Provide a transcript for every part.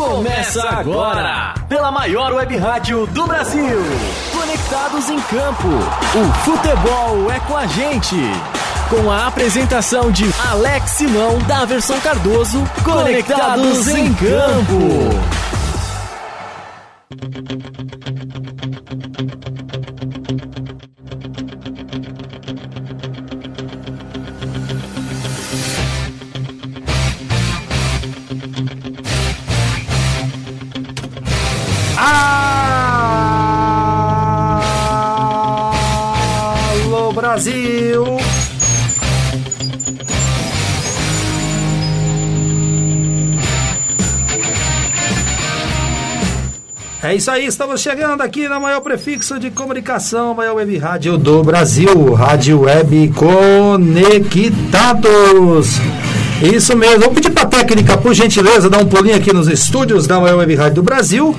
Começa agora, pela maior web rádio do Brasil. Conectados em campo. O futebol é com a gente. Com a apresentação de Alex Simão, Daverson Cardoso, Conectados em campo. É isso aí, estamos chegando aqui na maior prefixo de comunicação, maior web rádio do Brasil, Rádio Web Conectados. Isso mesmo, vou pedir para a técnica, por gentileza, dar um pulinho aqui nos estúdios da maior web rádio do Brasil.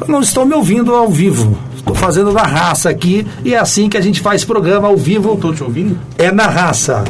Eu não estou me ouvindo ao vivo, estou fazendo na raça aqui e é assim que a gente faz programa ao vivo. Estou te ouvindo? É na raça.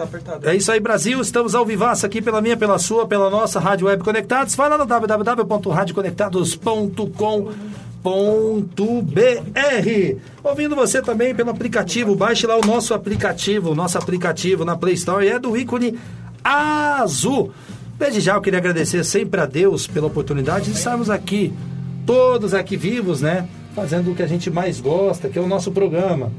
Estar apertado. É isso aí, Brasil. Estamos ao vivaço aqui pela minha, pela sua, pela nossa Rádio Web Conectados. Vai lá no www.radioconectados.com.br. Ouvindo você também pelo aplicativo, baixe lá o nosso aplicativo, nosso aplicativo na Play Store é do ícone azul. Desde já eu queria agradecer sempre a Deus pela oportunidade de estarmos aqui, todos aqui vivos, né? Fazendo o que a gente mais gosta, que é o nosso programa.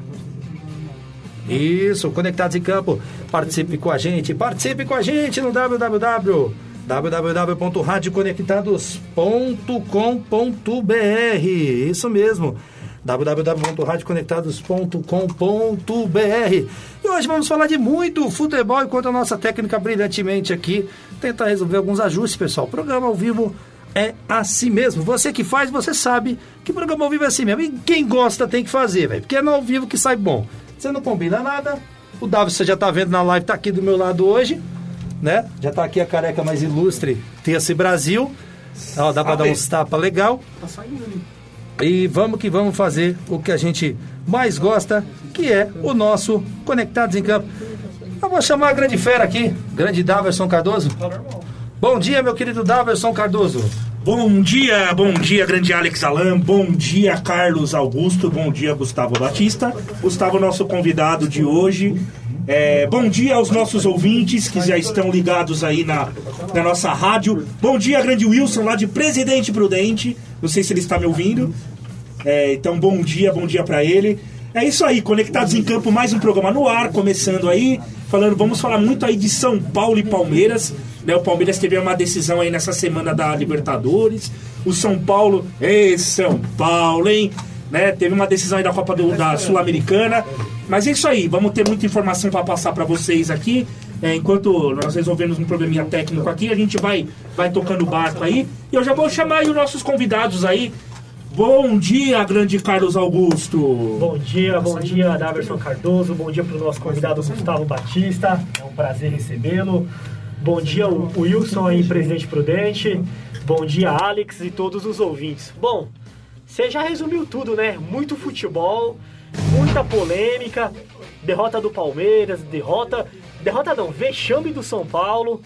Isso, Conectados em Campo. Participe com a gente, participe com a gente no www www.radioconectados.com.br Isso mesmo, www.radioconectados.com.br E hoje vamos falar de muito futebol, enquanto a nossa técnica brilhantemente aqui tenta resolver alguns ajustes, pessoal. O programa ao vivo é assim mesmo. Você que faz, você sabe que programa ao vivo é assim mesmo. E quem gosta tem que fazer, velho, porque é no ao vivo que sai bom. Você não combina nada. O Davi, você já tá vendo na live, tá aqui do meu lado hoje, né? Já tá aqui a careca mais ilustre, Terça Brasil. Ó, dá para dar uns tapa legal. Tá saindo ali. E vamos que vamos fazer o que a gente mais gosta, que é o nosso Conectados em Campo. Eu vou chamar a grande fera aqui, grande Daverson Cardoso. Bom dia, meu querido Daverson Cardoso. Bom dia, bom dia, grande Alex Alan, bom dia, Carlos Augusto, bom dia, Gustavo Batista. Gustavo, nosso convidado de hoje. É, bom dia aos nossos ouvintes que já estão ligados aí na, na nossa rádio. Bom dia, grande Wilson, lá de Presidente Prudente. Não sei se ele está me ouvindo. É, então, bom dia, bom dia para ele. É isso aí, Conectados em Campo, mais um programa no ar, começando aí, falando, vamos falar muito aí de São Paulo e Palmeiras. Né, o Palmeiras teve uma decisão aí nessa semana da Libertadores. O São Paulo, ei, São Paulo, hein? Né, teve uma decisão aí da Copa do, da Sul-Americana. Mas é isso aí, vamos ter muita informação para passar para vocês aqui. É, enquanto nós resolvemos um probleminha técnico aqui, a gente vai, vai tocando o barco aí. E eu já vou chamar aí os nossos convidados aí. Bom dia, grande Carlos Augusto. Bom dia, bom dia, Daverson Cardoso. Bom dia para o nosso convidado Gustavo Batista. É um prazer recebê-lo. Bom dia, Wilson aí, presidente prudente. Bom dia, Alex e todos os ouvintes. Bom, você já resumiu tudo, né? Muito futebol, muita polêmica, derrota do Palmeiras, derrota. Derrota não, vexame do São Paulo.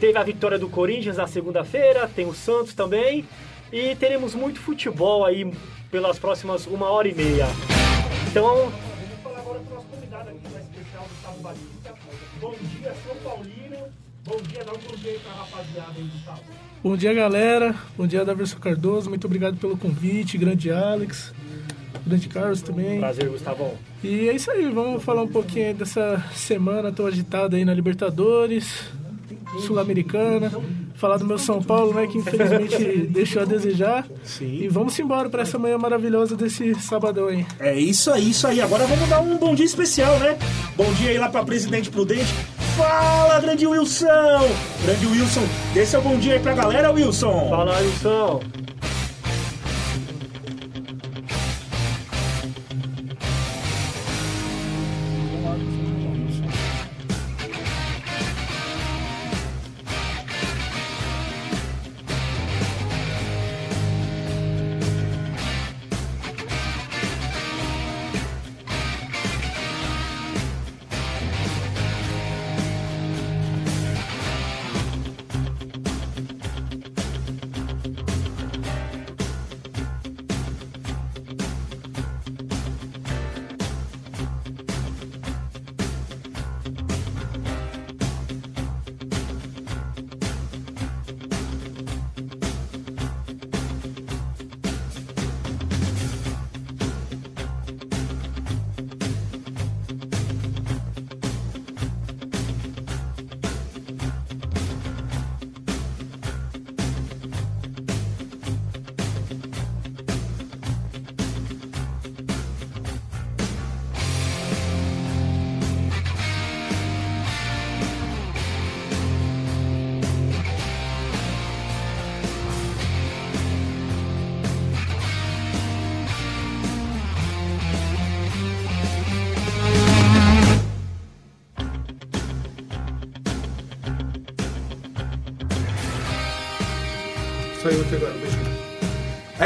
Teve a vitória do Corinthians na segunda-feira, tem o Santos também. E teremos muito futebol aí pelas próximas uma hora e meia. Então, Bom dia, dá um bom dia aí pra rapaziada aí, Gustavo. Bom dia, galera. Bom dia, Daverson Cardoso. Muito obrigado pelo convite. Grande Alex. Grande Carlos também. prazer, Gustavão. E é isso aí. Vamos falar um pouquinho aí dessa semana tão agitada aí na Libertadores, Sul-Americana. Falar do meu São Paulo, né? Que infelizmente deixou a desejar. Sim. E vamos embora para essa manhã maravilhosa desse sabadão aí. É isso aí, isso aí. Agora vamos dar um bom dia especial, né? Bom dia aí lá pra Presidente Prudente. Fala, grande Wilson! Grande Wilson, esse é o bom dia aí pra galera, Wilson. Fala, Wilson.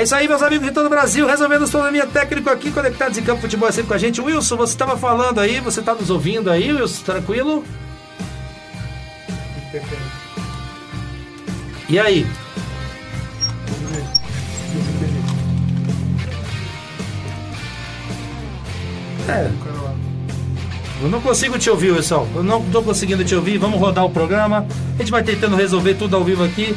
É isso aí, meus amigos de todo o Brasil, resolvendo o problema técnico aqui, conectados em campo futebol é sempre com a gente. Wilson, você estava falando aí, você está nos ouvindo aí, Wilson, tranquilo? E aí? É. Eu não consigo te ouvir, Wilson. Eu não estou conseguindo te ouvir. Vamos rodar o programa. A gente vai tentando resolver tudo ao vivo aqui.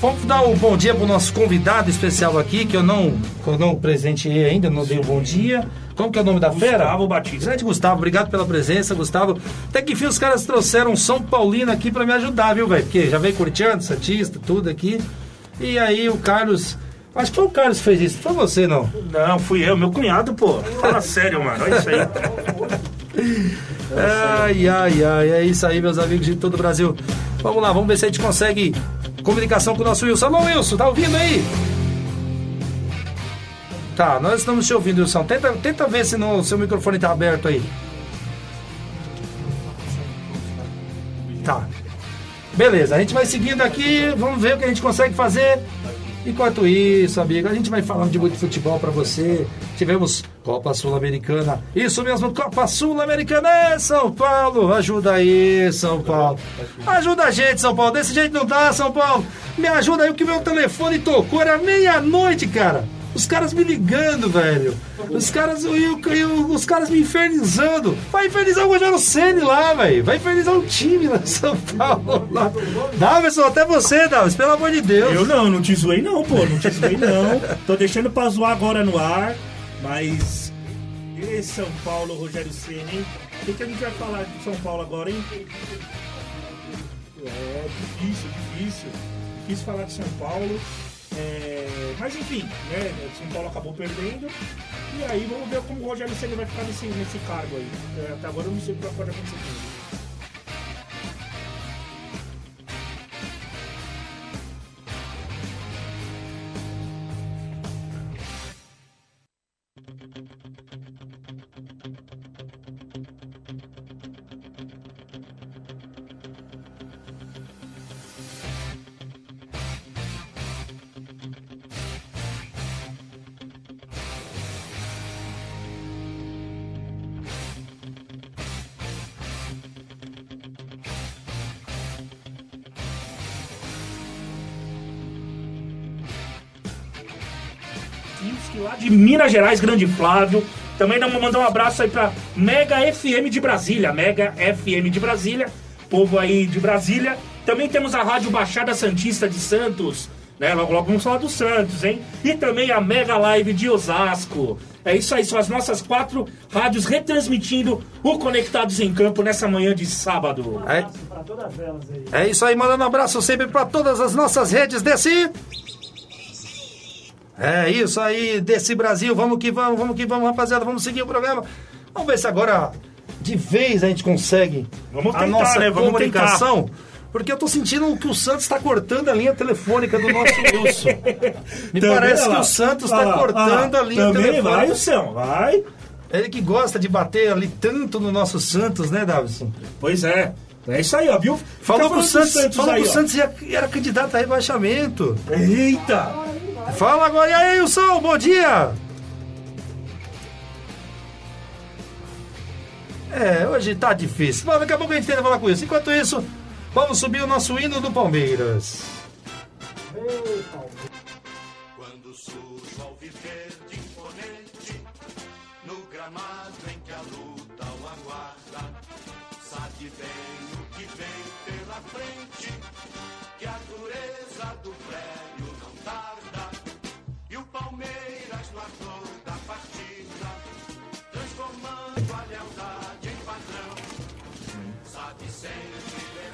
Vamos dar o um bom dia para o nosso convidado especial aqui, que eu não, que eu não presenteei ainda, não dei o um bom dia. Como que é o nome da Gustavo fera? Gustavo Batista. Grande Gustavo, obrigado pela presença, Gustavo. Até que enfim os caras trouxeram um São Paulino aqui para me ajudar, viu, velho? Porque já veio curtindo, Santista, tudo aqui. E aí o Carlos. Acho que foi o Carlos que fez isso, foi você não? Não, fui eu, meu cunhado, pô. Fala sério, mano. Olha isso aí. Ai, ai, ai, é isso aí, meus amigos de todo o Brasil. Vamos lá, vamos ver se a gente consegue comunicação com o nosso Wilson. Alô, Wilson, tá ouvindo aí? Tá, nós estamos te ouvindo, Wilson. Tenta, tenta ver se o seu microfone tá aberto aí. Tá. Beleza, a gente vai seguindo aqui, vamos ver o que a gente consegue fazer. Enquanto isso, amigo, a gente vai falando de muito futebol para você. Tivemos Copa Sul-Americana. Isso mesmo, Copa Sul-Americana. É, São Paulo. Ajuda aí, São Paulo. Ajuda a gente, São Paulo. Desse jeito não dá, São Paulo. Me ajuda aí, o que meu telefone tocou. Era meia-noite, cara. Os caras me ligando, velho. Os caras, eu, eu, os caras me infernizando. Vai infernizar o Rogério Ceni lá, velho. Vai infernizar o time lá em São Paulo. Lá. Davidson, até você, Davidson, pelo amor de Deus. Eu não, não te zoei não, pô. Não te zoei não. Tô deixando pra zoar agora no ar, mas. E São Paulo, Rogério Ceni, hein? O que, que a gente vai falar de São Paulo agora, hein? É difícil, difícil. Difícil falar de São Paulo. É, mas enfim, né? São Paulo acabou perdendo. E aí vamos ver como o Rogério Senna vai ficar nesse, nesse cargo aí. É, até agora eu não sei o que pode acontecer com ele. Minas Gerais, grande Flávio. Também vamos mandar um abraço aí pra Mega FM de Brasília, Mega FM de Brasília, povo aí de Brasília. Também temos a Rádio Baixada Santista de Santos, né? Logo, logo vamos falar do Santos, hein? E também a Mega Live de Osasco. É isso aí, são as nossas quatro rádios retransmitindo o Conectados em Campo nessa manhã de sábado. É, é isso aí, mandando um abraço sempre para todas as nossas redes desse é isso aí, desse Brasil. Vamos que vamos, vamos que vamos, rapaziada. Vamos seguir o programa. Vamos ver se agora de vez a gente consegue vamos a tentar, nossa né? Comunicação. Tentar. Porque eu tô sentindo que o Santos está cortando a linha telefônica do nosso Wilson. Me também parece que o Santos está cortando a linha também telefônica. Vai, Wilson, vai. Ele que gosta de bater ali tanto no nosso Santos, né, Davison? Pois é. É isso aí, ó, viu? Falou que o Santos, Santos, falou aí, Santos era candidato a rebaixamento. Eita! Fala agora, e aí, Wilson, bom dia! É, hoje tá difícil. Mas daqui a pouco a gente tenta falar com isso. Enquanto isso, vamos subir o nosso hino do Palmeiras. Quando surge ao viver de imponente, no gramado em que a luta o aguarda, sabe bem o que vem pela frente,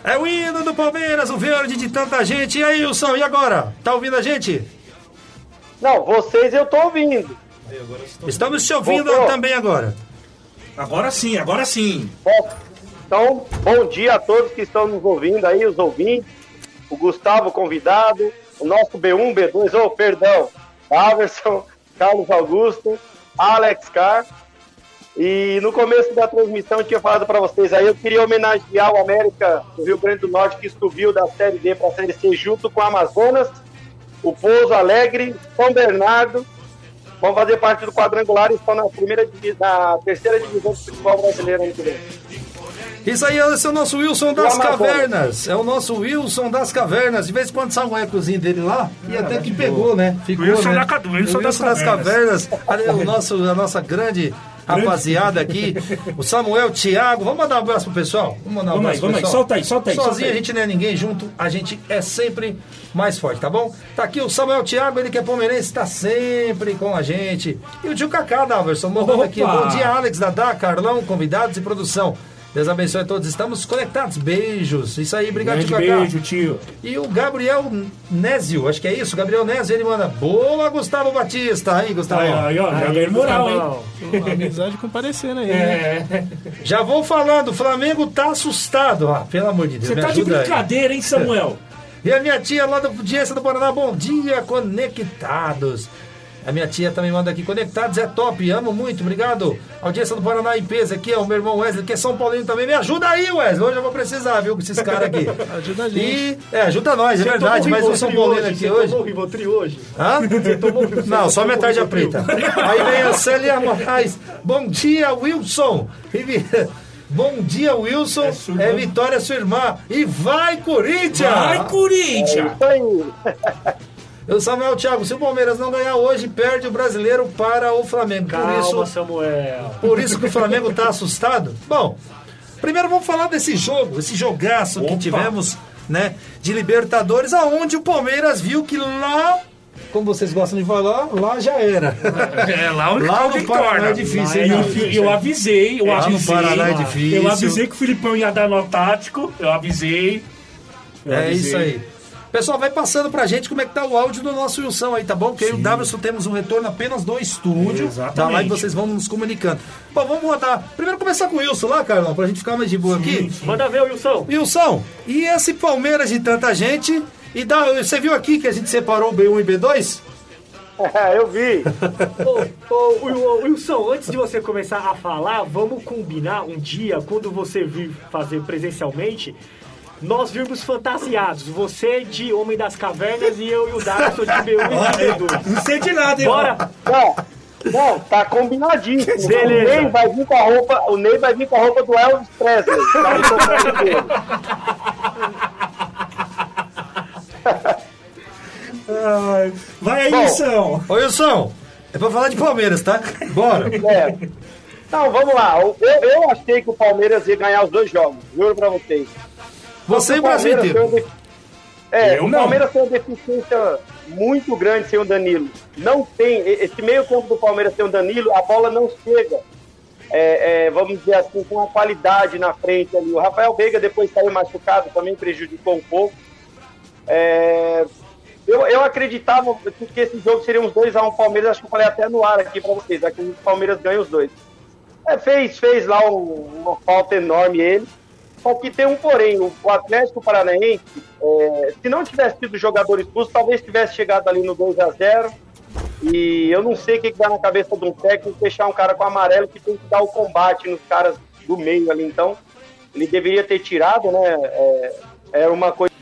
É o hino do Palmeiras, o verde de tanta gente. E aí, Wilson, e agora? Tá ouvindo a gente? Não, vocês eu tô ouvindo. Estamos te ouvindo Voltou. também agora. Agora sim, agora sim. Bom, então, bom dia a todos que estão nos ouvindo aí, os ouvintes. O Gustavo convidado, o nosso B1, B2, oh, perdão, Averson, Carlos Augusto, Alex Carr. E no começo da transmissão eu tinha falado para vocês aí, eu queria homenagear o América do Rio Grande do Norte que subiu da Série D para a Série C junto com o Amazonas o Pouso Alegre, São Bernardo, vão fazer parte do quadrangular e estão na primeira na terceira divisão do futebol brasileiro ano que vem. Isso aí, esse é o nosso Wilson das. Cavernas. É o nosso Wilson das Cavernas. De vez em quando sai um ecozinho dele lá e até que pegou, né? Ficou, Wilson né? da Wilson O das das Cavernas. Ali, o nosso, a nossa grande rapaziada aqui. O Samuel Thiago. Vamos mandar um abraço pro pessoal? Vamos mandar um Vamos aí, abraço pro vamos aí. pessoal? Solta aí, solta aí, Sozinho solta aí. a gente não é ninguém, junto a gente é sempre mais forte, tá bom? Tá aqui o Samuel Thiago, ele que é palmeirense, tá sempre com a gente. E o tio Cacá, Daverson, mandando aqui. Opa! Bom dia, Alex, Dadá, Carlão, convidados e produção. Deus abençoe a todos. Estamos conectados. Beijos. Isso aí, obrigado, Grande tio Cacá. beijo, tio. E o Gabriel Nézio, acho que é isso. Gabriel Nézio, ele manda. Boa, Gustavo Batista. Aí, Gustavo. Aí, aí, ó, já ganhei moral, hein? Amizade comparecendo aí. né? É. Já vou falando, o Flamengo tá assustado. Ah, pelo amor de Deus, Você tá de ajuda aí. brincadeira, hein, Samuel? E a minha tia lá da audiência do Paraná, bom dia, conectados. A minha tia também manda aqui, conectados é top, amo muito, obrigado. Audiência do Paraná em peso aqui, ó, o meu irmão Wesley, que é São Paulino também. Me ajuda aí, Wesley, hoje eu vou precisar, viu, com esses caras aqui. Ajuda a gente. E, é, ajuda nós, é verdade, mas o São Paulino aqui Você hoje. tomou o Rivotril hoje? Hã? Não, só metade a preta. Aí vem a Célia Moraes. Bom dia, Wilson. Bom dia, Wilson. sua É, irmã. Vitória, sua irmã. E vai, Corinthians! Vai, Corinthians! Eu, Samuel Thiago, se o Palmeiras não ganhar hoje, perde o brasileiro para o Flamengo. Por Calma, isso, Samuel. por isso que o Flamengo tá assustado. Bom, primeiro vamos falar desse jogo, esse jogaço que Opa. tivemos, né, de Libertadores, aonde o Palmeiras viu que lá, como vocês gostam de falar, lá já era. É lá onde Lá tá o no. Paraná é difícil, hein, eu, eu avisei, eu Lá no avisei. Paraná é difícil. Eu avisei que o Filipão ia dar nó tático. Eu avisei. Eu É avisei. isso aí. Pessoal, vai passando pra gente como é que tá o áudio do nosso Wilson aí, tá bom? Porque eu e o Davidson temos um retorno apenas do estúdio. Exatamente. Da live vocês vão nos comunicando. Bom, vamos rodar. Primeiro começar com o Wilson lá, Carlão, pra gente ficar mais de boa aqui. Manda ver, Wilson. Wilson, e esse Palmeiras de tanta gente? E dá, você viu aqui que a gente separou o B1 e B2? eu vi. Ô, ô, Wil- Wilson, antes de você começar a falar, vamos combinar um dia, quando você vir fazer presencialmente, nós virmos fantasiados. Você de Homem das Cavernas e eu e o Darcio de B1 e B2. Não sei de nada, hein? Bora! Não, não, tá combinadíssimo. Beleza. O Ney vai vir com a roupa, o Ney vai vir com a roupa do Elvis Presley. Tá. Ai, Vai aí, Bom. Wilson. Ô Wilson, é pra falar de Palmeiras, tá? Bora. É. Não, vamos lá. Eu, eu achei que o Palmeiras ia ganhar os dois jogos, juro pra vocês. Você e o Brasil inteiro. É, Eu o não. Palmeiras tem uma deficiência muito grande sem o Danilo. Não tem. Esse meio campo do Palmeiras sem o Danilo, a bola não chega. é, é, vamos dizer assim, com a qualidade na frente ali. O Rafael Veiga depois saiu machucado, também prejudicou um pouco. É, eu, eu acreditava que esse jogo seria uns 2x1 Palmeiras, acho que eu falei até no ar aqui pra vocês. Acredito que o Palmeiras ganha os dois. É, fez, fez lá um- uma falta enorme ele. Só que tem um porém, o Atlético Paranaense, é, se não tivesse tido jogador expulso, talvez tivesse chegado ali no 2 a 0 E eu não sei o que, que dá na cabeça de um técnico deixar um cara com amarelo que tem que dar o combate nos caras do meio ali. Então, ele deveria ter tirado, né? É, é uma coisa.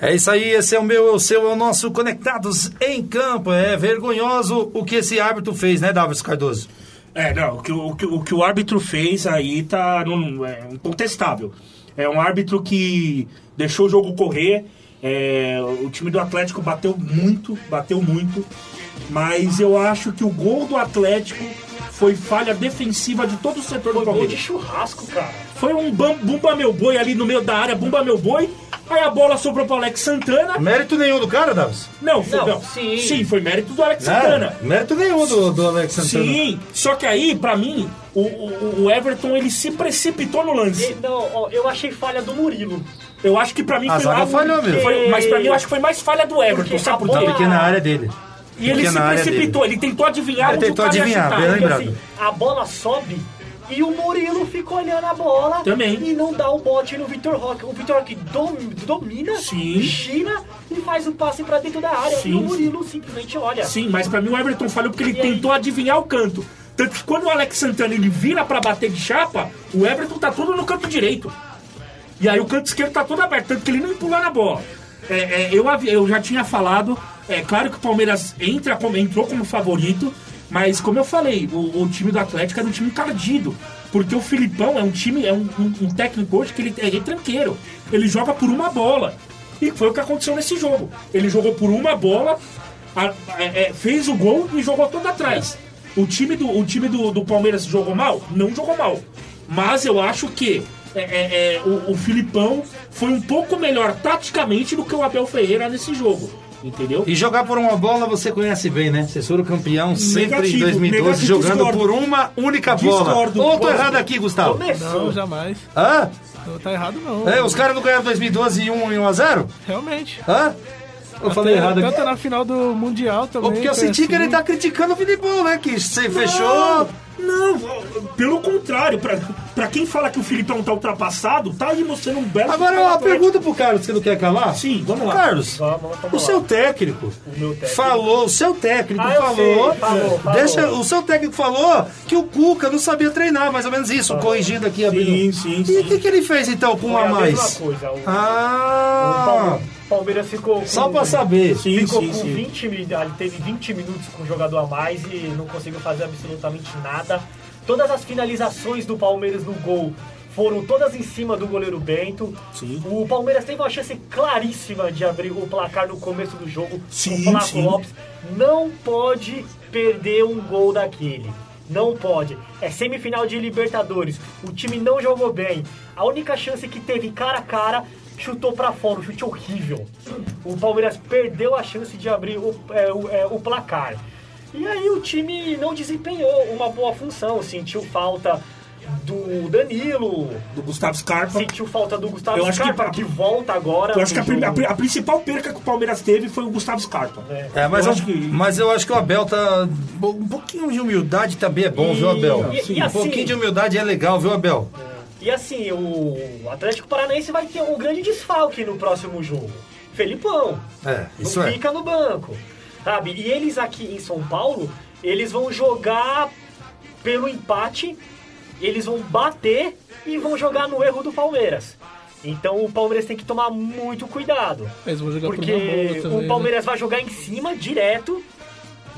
É isso aí, esse é o meu, é o seu, é o nosso Conectados em Campo. É vergonhoso o que esse árbitro fez, né, Davis Cardoso? É, não, o que o, que, o que o árbitro fez aí tá num, é incontestável. É um árbitro que deixou o jogo correr. é, o time do Atlético bateu muito, bateu muito. Mas eu acho que o gol do Atlético foi falha defensiva de todo o setor do Foi gol de Palmeiras. churrasco, cara. Foi um bam- bumba meu boi ali no meio da área, bumba meu boi. Aí a bola sobrou pro Alex Santana. Mérito nenhum do cara, Davis? Não, foi, Não, não. sim. foi mérito do Alex Santana. É, mérito nenhum do, do Alex Santana. Sim, só que aí, pra mim, o, o, o Everton ele se precipitou no lance. E, não, ó, eu achei falha do Murilo. Eu acho que pra mim A foi zaga algo- falhou mesmo. foi- mas pra mim eu acho que foi mais falha do Everton, Porque sabe por quê? Na pequena área dele. E ele se precipitou, ele tentou adivinhar Ele onde tentou o cara ia adivinhar, chutar. bem Porque lembrado. assim, a bola sobe e o Murilo fica olhando a bola Também. e não dá o bote no Vitor Roque. O Vitor Roque dom- domina, Sim. gira e faz o passe pra dentro da área. Sim, e o Murilo simplesmente olha. Sim, mas pra mim o Everton falhou porque ele E aí? tentou adivinhar o canto. Tanto que quando o Alex Santana ele vira pra bater de chapa, o Everton tá todo no canto direito. E aí o canto esquerdo tá todo aberto, tanto que ele nem pula na bola. É, é, eu, eu já tinha falado, é claro que o Palmeiras entra como, entrou como favorito, mas como eu falei, o, o time do Atlético era um time encardido. Porque o Filipão é um time, é um, um- um técnico hoje que ele é retranqueiro. Ele joga por uma bola. E foi o que aconteceu nesse jogo. Ele jogou por uma bola, a- é, é, fez o gol e jogou todo atrás. O time, do, o time do, do Palmeiras jogou mal? Não jogou mal. Mas eu acho que é, é, é, o, o Filipão foi um pouco melhor taticamente do que o Abel Ferreira nesse jogo. Entendeu? E jogar por uma bola você conhece bem, né? Vocês foram campeão sempre em Negativo, 2012 negativo, jogando discordo. por uma única bola. Discordo. Ou tô errado aqui, Gustavo? Começou. Não, jamais. Hã? Não tá errado, não. É, os caras não ganharam 2012 e 1 e 1 a 0? Realmente. Hã? Eu falei Até- errado aqui. Tanto na final do Mundial também. Ou porque eu foi senti que assim. ele tá criticando o Filipão, né? Que você fechou. Não, pelo contrário, pra, pra quem fala que o Filipão tá ultrapassado, tá aí mostrando um belo. Agora uma atlético. pergunta pro Carlos, você não quer calar? Sim, vamos lá. Carlos, Vamos, vamos, vamos o seu técnico, meu técnico. falou, o seu técnico Ah, falou, sei, falou, falou. deixa, o seu técnico falou que o Cuca não sabia treinar, mais ou menos isso, corrigindo aqui abrindo. Sim, sim, E o que, que ele fez então com um Foi a a mais? mesma coisa. O, o Ah, Palme- Palmeiras ficou. só com- pra saber. Sim, Ficou sim, com sim. 20 mi- ele teve 20 minutos com o jogador a mais e não conseguiu fazer absolutamente nada. Todas as finalizações do Palmeiras no gol foram todas em cima do goleiro Bento. Sim. O Palmeiras teve uma chance claríssima de abrir o placar no começo do jogo. Sim, o Flaco sim. Lopes não pode perder um gol daquele. Não pode. É semifinal de Libertadores. O time não jogou bem. A única chance que teve cara a cara chutou pra fora, um chute horrível. O Palmeiras perdeu a chance de abrir o, é, o, é, o placar. E aí o time não desempenhou uma boa função. Sentiu falta do Danilo, Do Gustavo Scarpa. sentiu falta do Gustavo Eu acho que Scarpa, pra- que, volta agora. Eu acho que a, a a principal perca que o Palmeiras teve foi o Gustavo Scarpa. É, mas Eu eu, acho que- mas eu acho que o Abel tá. Um pouquinho de humildade também é bom, viu, Abel? E- e um assim- pouquinho de humildade é legal, viu, Abel? E assim, o Atlético Paranaense vai ter um grande desfalque no próximo jogo. Felipão. É, isso não é. fica no banco. Sabe? E eles aqui em São Paulo, eles vão jogar pelo empate, eles vão bater e vão jogar no erro do Palmeiras. Então o Palmeiras tem que tomar muito cuidado. Eles vão jogar Porque também. o né? Palmeiras vai jogar em cima direto,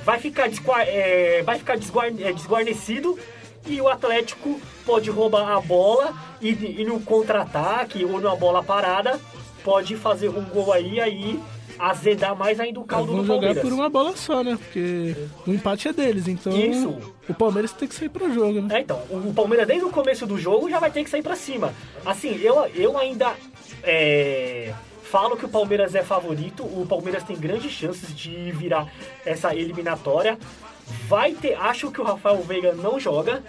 vai ficar, desgua- é, vai ficar desguar- é, desguarnecido e o Atlético pode roubar a bola e, e no contra-ataque ou numa bola parada pode fazer um gol aí aí azedar mais ainda o caldo do jogar Palmeiras. por uma bola só, né? Porque o empate é deles, então Isso. o Palmeiras tem que sair pro jogo, né? É, então, o Palmeiras desde o começo do jogo já vai ter que sair pra cima. Assim, eu, eu ainda é, falo que o Palmeiras é favorito, o Palmeiras tem grandes chances de virar essa eliminatória. Vai ter, acho que o Rafael Veiga não joga.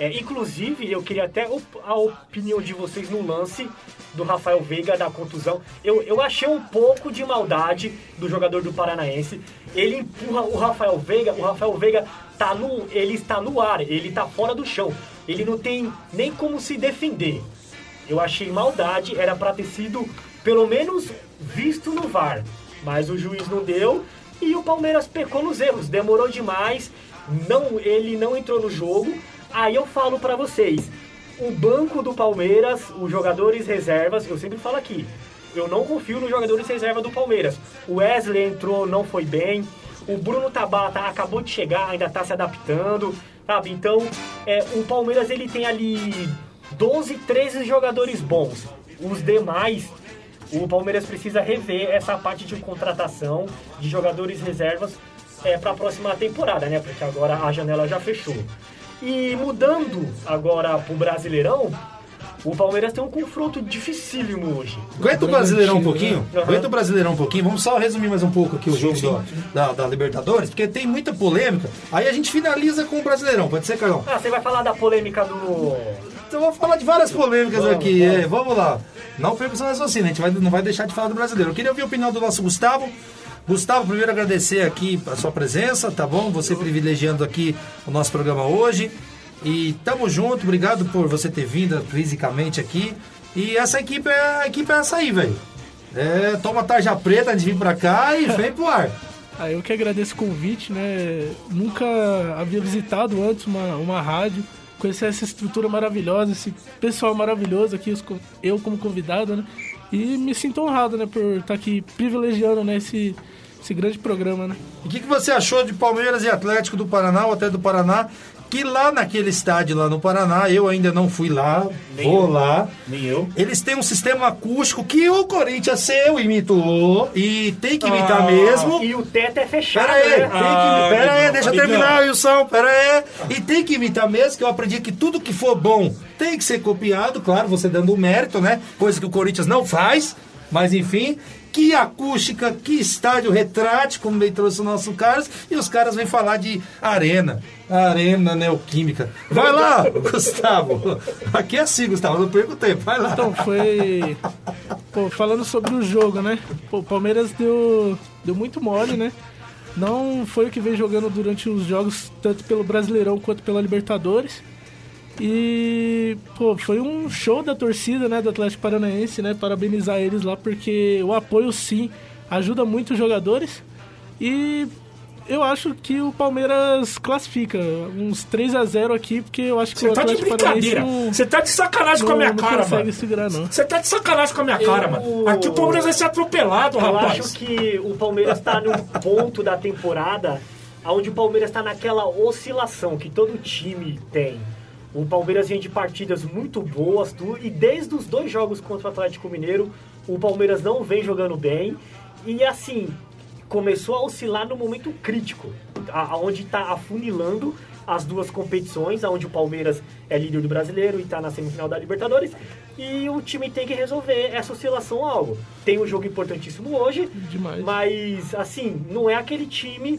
É, inclusive, eu queria até op- a opinião de vocês no lance do Rafael Veiga da contusão. Eu, eu achei um pouco de maldade do jogador do Paranaense. Ele empurra o Rafael Veiga, o Rafael Veiga tá no, ele está no ar, ele está fora do chão. Ele não tem nem como se defender. Eu achei maldade, era pra ter sido pelo menos visto no VAR. Mas o juiz não deu e o Palmeiras pecou nos erros, demorou demais, não, ele não entrou no jogo. Aí eu falo pra vocês, o banco do Palmeiras, os jogadores reservas, eu sempre falo aqui, eu não confio nos jogadores reserva do Palmeiras. O Wesley entrou, não foi bem. O Bruno Tabata acabou de chegar, ainda está se adaptando, sabe? Então, é, o Palmeiras ele tem ali 12, 13 jogadores bons. Os demais, o Palmeiras precisa rever essa parte de contratação de jogadores reservas é, para a próxima temporada, né? Porque agora a janela já fechou. E mudando agora para o Brasileirão, o Palmeiras tem um confronto dificílimo hoje. Aguenta o Brasileirão um pouquinho. Aguenta o Brasileirão um pouquinho. Vamos só resumir mais um pouco aqui o jogo do- da, da Libertadores, porque tem muita polêmica. Aí a gente finaliza com o Brasileirão. Pode ser, Carlão? Ah, você vai falar da polêmica do. Então eu vou falar de várias polêmicas Vamos, aqui. vamos. É, vamos lá. Não perca o seu raciocínio, a gente vai, não vai deixar de falar do brasileiro. Eu queria ouvir a opinião do nosso Gustavo. Gustavo, primeiro agradecer aqui a sua presença, tá bom? Você privilegiando aqui o nosso programa hoje. E tamo junto, obrigado por você ter vindo fisicamente aqui. E essa equipe é a equipe é essa aí, velho. É, toma tarja preta de vir pra cá e vem pro ar. Ah, eu que agradeço o convite, né? Nunca havia visitado antes uma, uma rádio, conhecer essa estrutura maravilhosa, esse pessoal maravilhoso aqui, eu como convidado, né? E me sinto honrado, né, por estar aqui privilegiando, né, esse, esse grande programa, né? O que, que você achou de Palmeiras e Atlético do Paraná, ou até do Paraná? Que lá naquele estádio lá no Paraná, eu ainda não fui lá, vou lá. Nem eu. Eles têm um sistema acústico que o Corinthians seu imitou e tem que imitar Ah, mesmo. E o teto é fechado, Pera aí, tem né? que, Ah, pera aí, deixa eu terminar, Wilson, pera aí. E tem que imitar mesmo, que eu aprendi que tudo que for bom tem que ser copiado, claro, você dando o mérito, né? Coisa que o Corinthians não faz, mas enfim. Que acústica, que estádio retrátil, como bem trouxe o nosso Carlos, e os caras vêm falar de arena, arena neoquímica. Vai lá, Gustavo. Aqui é assim, Gustavo, não perco tempo, vai lá. Então, foi. Pô, falando sobre o jogo, né? O Palmeiras deu, deu muito mole, né? Não foi o que veio jogando durante os jogos, tanto pelo Brasileirão quanto pela Libertadores. E, pô, foi um show da torcida, né, do Atlético Paranaense, né? Parabenizar eles lá, porque o apoio, sim, ajuda muito os jogadores. E eu acho que o Palmeiras classifica uns 3 a 0 aqui, porque eu acho que Você o tá de Atlético Paranaense brincadeira. não, Você tá de sacanagem com a não, minha não cara, consegue mano. segurar, não. Você tá de sacanagem com a minha cara, Eu- mano. Aqui o Palmeiras vai ser atropelado, Eu rapaz. acho que o Palmeiras está num ponto da temporada onde o Palmeiras está naquela oscilação que todo time tem. O Palmeiras vem de partidas muito boas, tudo, e desde os dois jogos contra o Atlético Mineiro, o Palmeiras não vem jogando bem. E assim, começou a oscilar no momento crítico, aonde está afunilando as duas competições, onde o Palmeiras é líder do brasileiro e está na semifinal da Libertadores. E o time tem que resolver essa oscilação algo. Tem um jogo importantíssimo hoje, Demais. mas assim, não é aquele time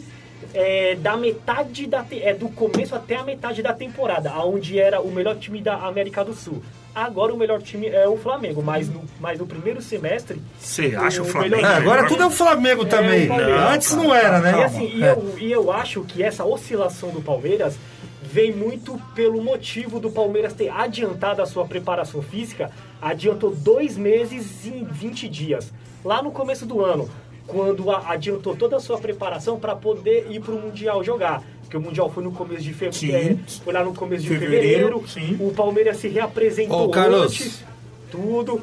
é, da metade da te- é do começo até a metade da temporada, onde era o melhor time da América do Sul. Agora o melhor time é o Flamengo, mas no, mas no primeiro semestre Você acha o O Flamengo? melhor- É, agora tudo é o Flamengo também. o Palmeiras. Antes não era, né? E, assim, e, É. eu, e eu acho que essa oscilação do Palmeiras vem muito pelo motivo do Palmeiras ter adiantado a sua preparação física, adiantou dois meses em 20 dias. Lá no começo do ano, quando a- adiantou toda a sua preparação para poder ir para o Mundial jogar. Porque o Mundial foi no começo de fevereiro. Sim. Foi lá no começo de Fevereiro, fevereiro. sim. O Palmeiras se reapresentou Ô, Carlos. antes, tudo.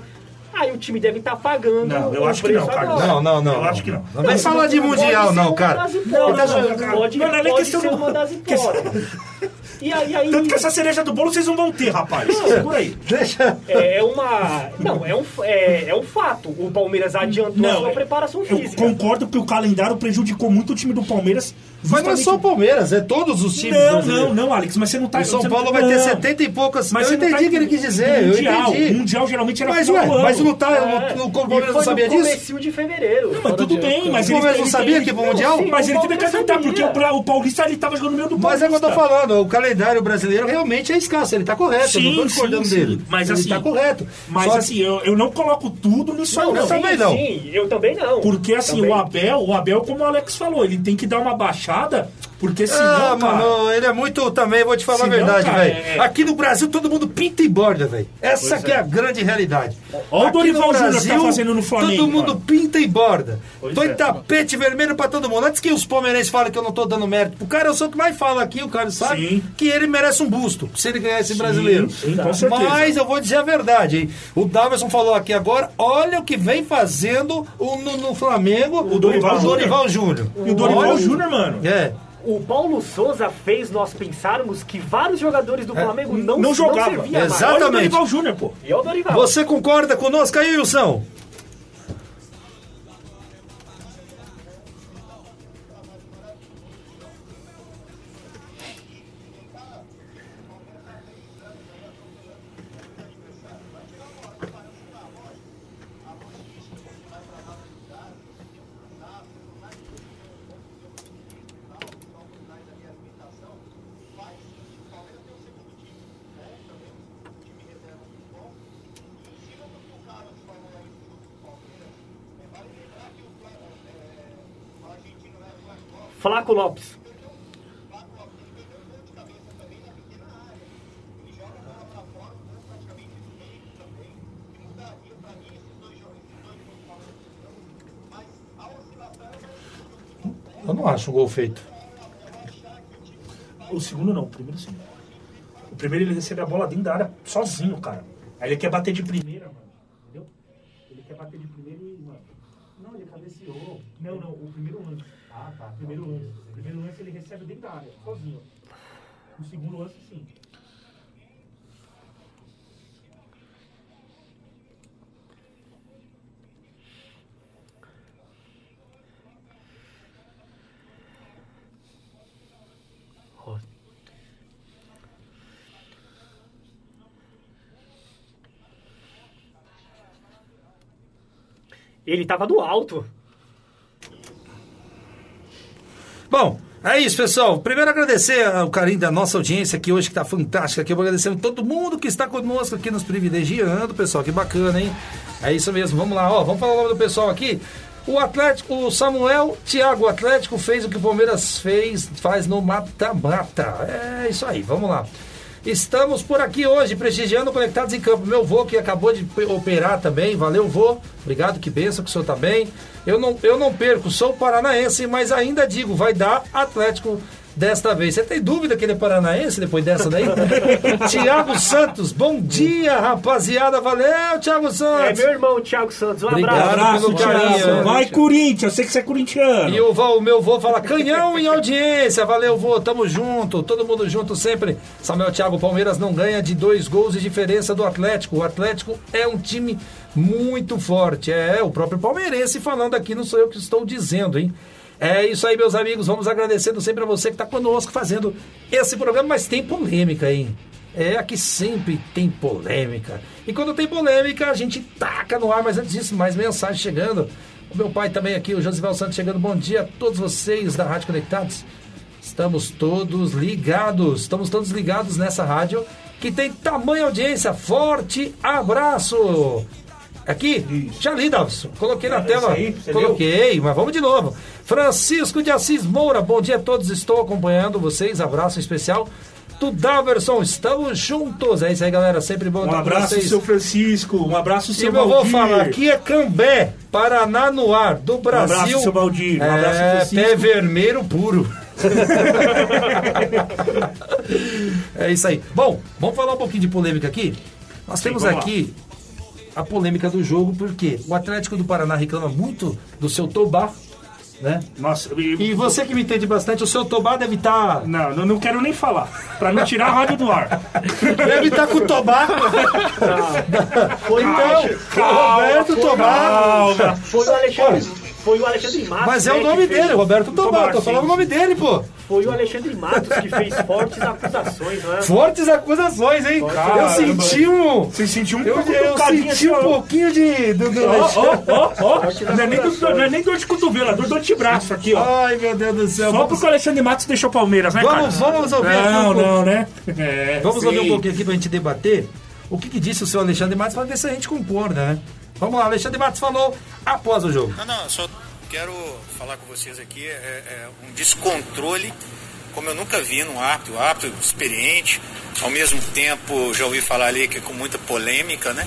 Aí o time deve estar pagando. Não, eu acho que não, Carlos. Não, não, não. Eu acho que não. Não vem falar de mundial, Pode não, cara. hipóteses, Não, não, pode, não, é nem pode questão ser uma das hipóteses. E aí, aí Tanto que essa cereja do bolo vocês não vão ter, rapaz. Segura aí. Deixa. é uma. Não, é um, é, é um fato. O Palmeiras adiantou a sua preparação eu física. concordo que o calendário prejudicou muito o time do Palmeiras. Mas não é só o Palmeiras, é todos os times Não, não, não, Alex, mas você não tá... O São Paulo não- vai ter não. 70 e poucas. Mas eu você não entendi tá o que ele quis dizer, eu mundial, entendi. O Mundial geralmente era Mas ué, mas não tá. É, O, o Palmeiras não sabia disso? comecinho de fevereiro. Mas tudo bem, mas O ele, Palmeiras não sabia que ia pro Mundial? sim. Mas ele O teve que adiantar, porque o, o Paulista ele tava jogando no meio do Mas é o que eu tô Paulista. falando, o calendário brasileiro realmente é escasso, ele tá correto, eu não tô discordando dele. Mas ele assim- tá correto. Mas assim, eu, eu não coloco tudo nisso aí, Não, não. eu também não. Sim, eu também não. Porque assim, o Abel, o Abel, como o Alex falou, ele tem que dar uma baixada passada porque senão, Ah, cara, mano, ele é muito também, vou te falar Senão, a verdade, velho. é- Aqui no Brasil todo mundo pinta e borda, velho. Essa é. é. a grande realidade. Olha o Dorival Júnior que tá fazendo no Flamengo, Todo mundo pinta e borda. Pois tô é. tapete vermelho pra todo mundo. Antes que os palmeirenses falem que eu não tô dando mérito pro cara, eu sou o que mais fala aqui, o cara sabe Sim. que ele merece um busto se ele ganhar esse brasileiro. sim, com certeza. Mas eu vou dizer a verdade, hein? O Daverson falou aqui agora, olha o que vem fazendo o- no, no Flamengo O Dorival Dorival Júnior. E o Dorival Júnior, mano. É. O Paulo Souza fez nós pensarmos que vários jogadores do Flamengo não, Não jogava. serviam mais. Exato. Olha o Exatamente. Dorival Júnior, pô. E é o Dorival. Você concorda conosco aí, Wilson? Flaco Lopes. Eu não acho um gol feito. O segundo não, o primeiro sim. O primeiro ele recebe a bola dentro da área sozinho, cara. Aí ele quer bater de primeira, mano. Entendeu? Ele quer bater de primeira e, mano. Não, ele cabeceou. Não, não, o primeiro lance. Ah, tá. O primeiro lance. O primeiro lance ele recebe dentro da área, sozinho. O segundo lance sim. Ele tava do alto. Bom, é isso, pessoal. Primeiro agradecer o carinho da nossa audiência aqui hoje, que está fantástica. Aqui eu vou agradecer a todo mundo que está conosco aqui nos privilegiando, pessoal. Que bacana, hein? É isso mesmo. Vamos lá, ó. Vamos falar o nome do pessoal aqui. O Atlético, o Samuel Thiago, Atlético fez o que o Palmeiras fez, faz no mata-mata. É isso aí, vamos lá. Estamos por aqui hoje, prestigiando Conectados em Campo. Meu vô que acabou de pe- operar também, valeu vô, obrigado, que benção que o senhor tá bem. Eu não, eu não perco, sou paranaense, mas ainda digo, vai dar Atlético desta vez. Você tem dúvida que ele é paranaense depois dessa daí? Tiago Santos, bom dia, rapaziada, valeu, Tiago É Santos. meu irmão, Thiago Santos. Um Obrigado. abraço. Pelo carinho. Thiago. Vai, Corinthians. Eu sei que você é corintiano. E o meu vô fala, canhão em audiência, valeu vô, tamo junto, todo mundo junto sempre. Samuel Thiago, Palmeiras não ganha de dois gols de diferença do Atlético. O Atlético é um time muito forte. É, o próprio palmeirense falando aqui, não sou eu que estou dizendo, hein? É isso aí, meus amigos. Vamos agradecendo sempre a você que está conosco fazendo esse programa, mas tem polêmica, hein? É, aqui sempre tem polêmica. E quando tem polêmica, a gente taca no ar. Mas antes disso, mais mensagem chegando. O meu pai também aqui, o Josival Santos, chegando. Bom dia a todos vocês da Rádio Conectados. Estamos todos ligados. Estamos todos ligados nessa rádio que tem tamanha audiência. Forte abraço. Aqui, já li, Davison. Coloquei na tela. Coloquei, mas vamos de novo. Francisco de Assis Moura, bom dia a todos. Estou acompanhando vocês. Abraço especial do Daverson. Estamos juntos. É isso aí, galera. Sempre bom Um estar abraço, vocês. seu Francisco. Um abraço, E seu avô Valdir. fala, aqui é Cambé, Paraná no ar, do Brasil. abraço, seu Valdir. Um abraço, é, Francisco. pé vermelho puro. é isso aí. Bom, vamos falar um pouquinho de polêmica aqui. Nós temos vamos lá. aqui a polêmica do jogo, porque o Atlético do Paraná reclama muito do seu Tobá, né? Nossa, e- E você que me entende bastante, o seu Tobá deve estar. Não, não, não quero nem falar. Pra não tirar a rádio do ar. Deve estar com o Tobá. Foi, Então, o Roberto Tobá. Calma. foi o Alexandre. Foi o Alexandre Matos. Mas é né, o nome dele, Roberto. Tobá, Tô falando o nome dele, pô. Foi o Alexandre Matos que fez fortes acusações, não é? Fortes acusações, hein? eu senti um. Você sentiu um Eu, pouco eu senti assim, um pouquinho de. Do, do- Ó, ó, ó, ó. Não é nem do- não é nem dor de cotovelo, é dor de antebraço aqui, ó. Ai, meu Deus do céu. Só Vamos, porque o Alexandre Matos deixou o Palmeiras, né, cara? vamos, vamos ouvir aqui Não, um não, né? É, Vamos sim. ouvir um pouquinho aqui pra gente debater o que, que disse o seu Alexandre Matos pra ver se a gente concorda, né? Vamos lá, Alexandre Matos falou após o jogo. Não, não, só quero falar com vocês aqui é, é um descontrole como eu nunca vi num árbitro, um árbitro experiente, ao mesmo tempo já ouvi falar ali que é com muita polêmica, né?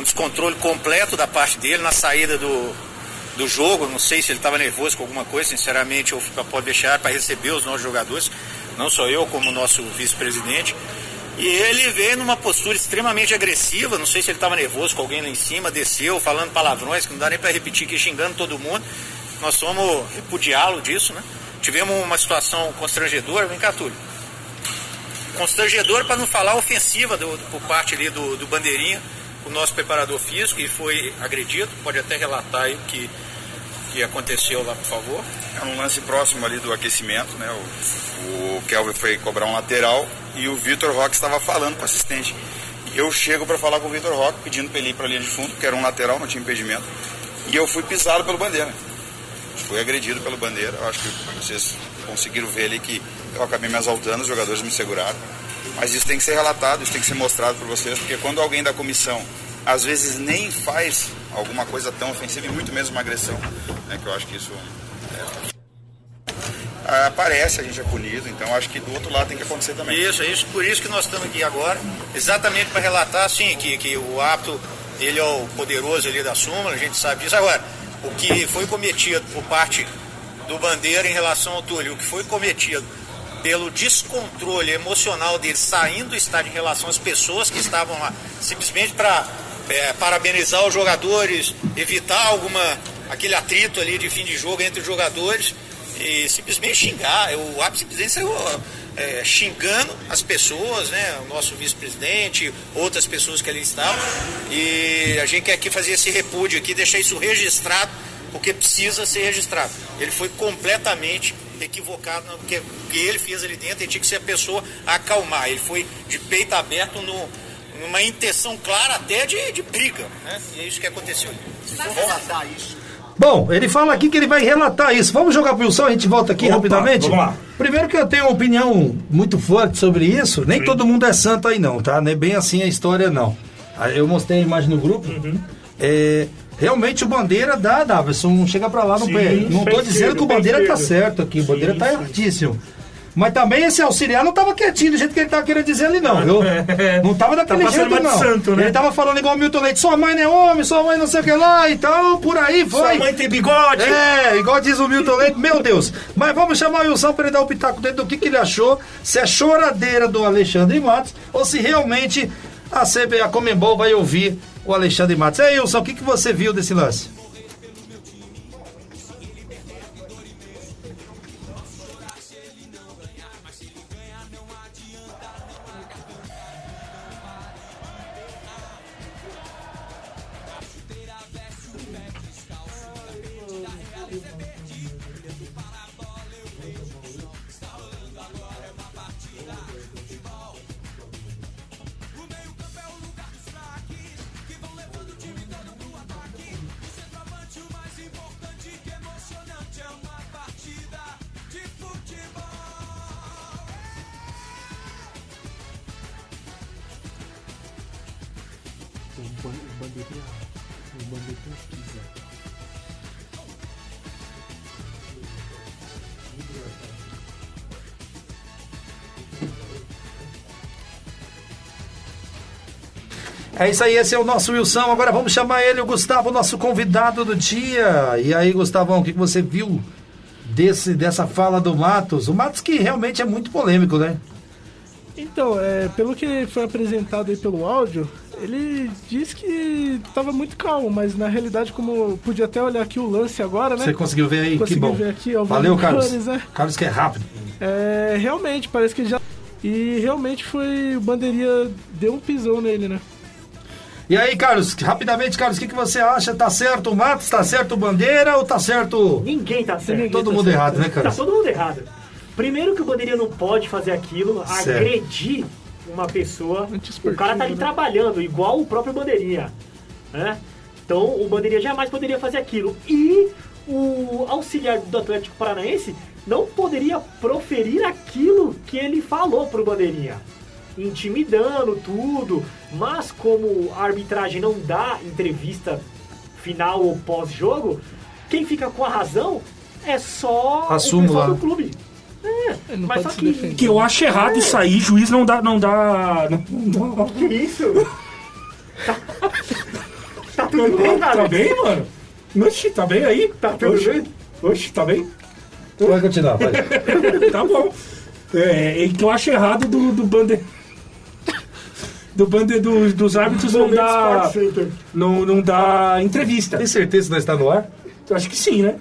Um descontrole completo da parte dele na saída do, do jogo, não sei se ele estava nervoso com alguma coisa, sinceramente eu posso deixar para receber os nossos jogadores, não só eu como o nosso vice-presidente. E ele veio numa postura extremamente agressiva, não sei se ele estava nervoso com alguém lá em cima, desceu falando palavrões que não dá nem para repetir aqui, xingando todo mundo. Nós fomos repudiá-lo disso, né? Tivemos uma situação constrangedora, vem cá, Túlio. Constrangedora para não falar ofensiva do, por parte ali do, do Bandeirinha, o nosso preparador físico, e foi agredido. Pode até relatar aí o que, que aconteceu lá, por favor. É um lance próximo ali do aquecimento, né? O, o Kelvin foi cobrar um lateral e o Vitor Roque estava falando com o assistente. Eu chego para falar com o Vitor Roque, pedindo para ele ir para a linha de fundo, que era um lateral, não tinha impedimento. E eu fui pisado pelo Bandeira. Fui agredido pelo Bandeira. Eu acho que vocês conseguiram ver ali que eu acabei me exaltando, os jogadores me seguraram. Mas isso tem que ser relatado, isso tem que ser mostrado para vocês, porque quando alguém da comissão às vezes nem faz alguma coisa tão ofensiva e muito menos uma agressão, né, que eu acho que isso é, aparece, a gente é punido, então acho que do outro lado tem que acontecer também. Isso, isso, por isso que nós estamos aqui agora, exatamente para relatar assim, que, que o apto ele é o poderoso ali da súmula, a gente sabe disso. Agora, o que foi cometido por parte do Bandeira em relação ao Túlio, o que foi cometido pelo descontrole emocional dele saindo do estádio em relação às pessoas que estavam lá, simplesmente para é, parabenizar os jogadores, evitar alguma aquele atrito ali de fim de jogo entre os jogadores e simplesmente xingar. O ápice simplesmente saiu é, xingando as pessoas, né? O nosso vice-presidente, outras pessoas que ali estavam. E a gente quer aqui fazer esse repúdio aqui, deixar isso registrado, porque precisa ser registrado. Ele foi completamente equivocado no que, que ele fez ali dentro, ele tinha que ser a pessoa a acalmar. Ele foi de peito aberto no, numa intenção clara até de, de briga. Né? E é isso que aconteceu. For relatar isso. Bom, ele fala aqui que ele vai relatar isso. Vamos jogar pro som, a gente volta aqui Opa, rapidamente? Vamos lá. Primeiro que eu tenho uma opinião muito forte sobre isso. Nem Sim. todo mundo é santo aí não, tá? Nem bem assim a história não. Eu mostrei a imagem no grupo. Uhum. É, realmente o Bandeira dá, Davidson, chega pra lá no Sim, pé. Não tô dizendo que o Bandeira tá certo aqui, o Bandeira tá erradíssimo. Mas também esse auxiliar não tava quietinho do jeito que ele tava querendo dizer ali, não, viu? Não tava daquele tá jeito, não. Santo, né? Ele tava falando igual o Milton Leite, sua mãe não é homem, sua mãe não sei o que lá e tal, por aí foi. Sua mãe tem bigode. É, igual diz o Milton Leite, meu Deus. Mas vamos chamar o Wilson para ele dar o pitaco dele do que, que ele achou, se é choradeira do Alexandre Matos ou se realmente a CB, a Comembol vai ouvir o Alexandre Matos. É, Wilson, o que, que você viu desse lance? É isso aí, esse é o nosso Wilson. Agora vamos chamar ele, o Gustavo, nosso convidado do dia. E aí, Gustavão, o que você viu desse, dessa fala do Matos? O Matos que realmente é muito polêmico, né? Então, é, pelo que foi apresentado aí pelo áudio, ele disse que estava muito calmo, mas na realidade, como podia até olhar aqui o lance agora, né? Você conseguiu ver aí? Conseguiu que bom. ver aqui, ó, Valeu, Carlos. Né? Carlos que é rápido. É, realmente, parece que já... E realmente foi... O Bandeirinha deu um pisão nele, né? E aí, Carlos, rapidamente, Carlos, o que, que você acha? Tá certo o Matos? Tá certo o Bandeira ou tá certo. Ninguém tá certo. Ninguém todo tá mundo certo. errado, né, Carlos? Tá todo mundo errado. Primeiro que o Bandeirinha não pode fazer aquilo, certo. agredir uma pessoa. O cara tá ali né? trabalhando, igual o próprio Bandeirinha. Né? Então o Bandeirinha jamais poderia fazer aquilo. E o auxiliar do Atlético Paranaense não poderia proferir aquilo que ele falou pro Bandeirinha intimidando tudo, mas como a arbitragem não dá entrevista final ou pós-jogo, quem fica com a razão é só A o pessoal do clube. É, mas pode só que... defender. Que eu acho errado isso aí, juiz não dá. Não dá. Não, não, Que isso? tá tudo bem, tá cara? bem, mano? Oxi, tá bem aí? Tá tudo Oxi. bem? Oxi, tá bem? Vai continuar, vai. tá bom. É, é que eu acho errado do, do bande... Do bande do, dos árbitros não dá. Não, não dá entrevista. Tem certeza que nós está no ar? Eu acho que sim, né?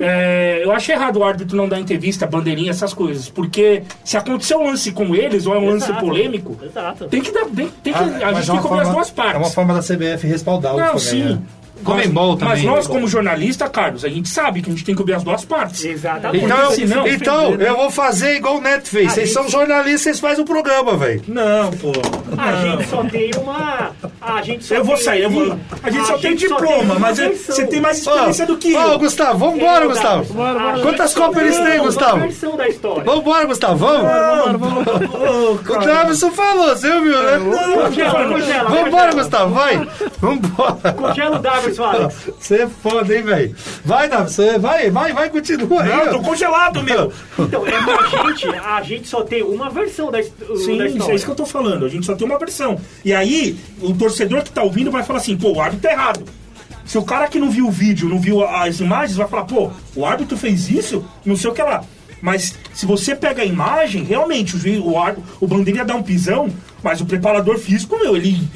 É, eu acho errado o árbitro não dar entrevista, bandeirinha, essas coisas. Porque se acontecer um lance com eles, ou é um lance Exato. polêmico, Exato. tem que dar. Tem, tem que, Ah, a gente é tem que uma cobrir as duas partes. É uma forma da CBF respaldar o Não, sim. né? Comembol Mas- também. Mas nós, como jornalista, Carlos, a gente sabe que a gente tem que cobrir as duas partes. Exatamente. Então, senão- então eu vou fazer igual o Neto fez. A Vocês gente- são jornalistas, vocês fazem o programa, velho. Não, pô. A Não. gente só tem uma. A gente só Eu vou tem sair, eu vou. A gente só tem gente só diploma, uma mas é- você tem mais experiência do que Ô, eu. Gustavo, vambora, É, Gustavo. Bora, bora. A Quantas só copas eles tem têm, Gustavo? versão da história. Vambora, Gustavo, vamos. O Cleverson falou, você viu, né? Congela, congela. Vambora. Gustavo, vai. Vambora. Congela o Davidson. Você é foda, hein, velho? Vai, Davi, você vai, vai, vai, continua aí. Não, tô congelado, meu. Então, é, a gente, a gente só tem uma versão da, Sim, da isso história. é isso que eu tô falando. A gente só tem uma versão. E aí, o torcedor que tá ouvindo vai falar assim, pô, o árbitro tá errado. Se o cara que não viu o vídeo, não viu as imagens, vai falar, pô, o árbitro fez isso, não sei o que lá. Mas se você pega a imagem, realmente, o, o, árbitro, o bandeirinha dá um pisão, mas o preparador físico, meu, ele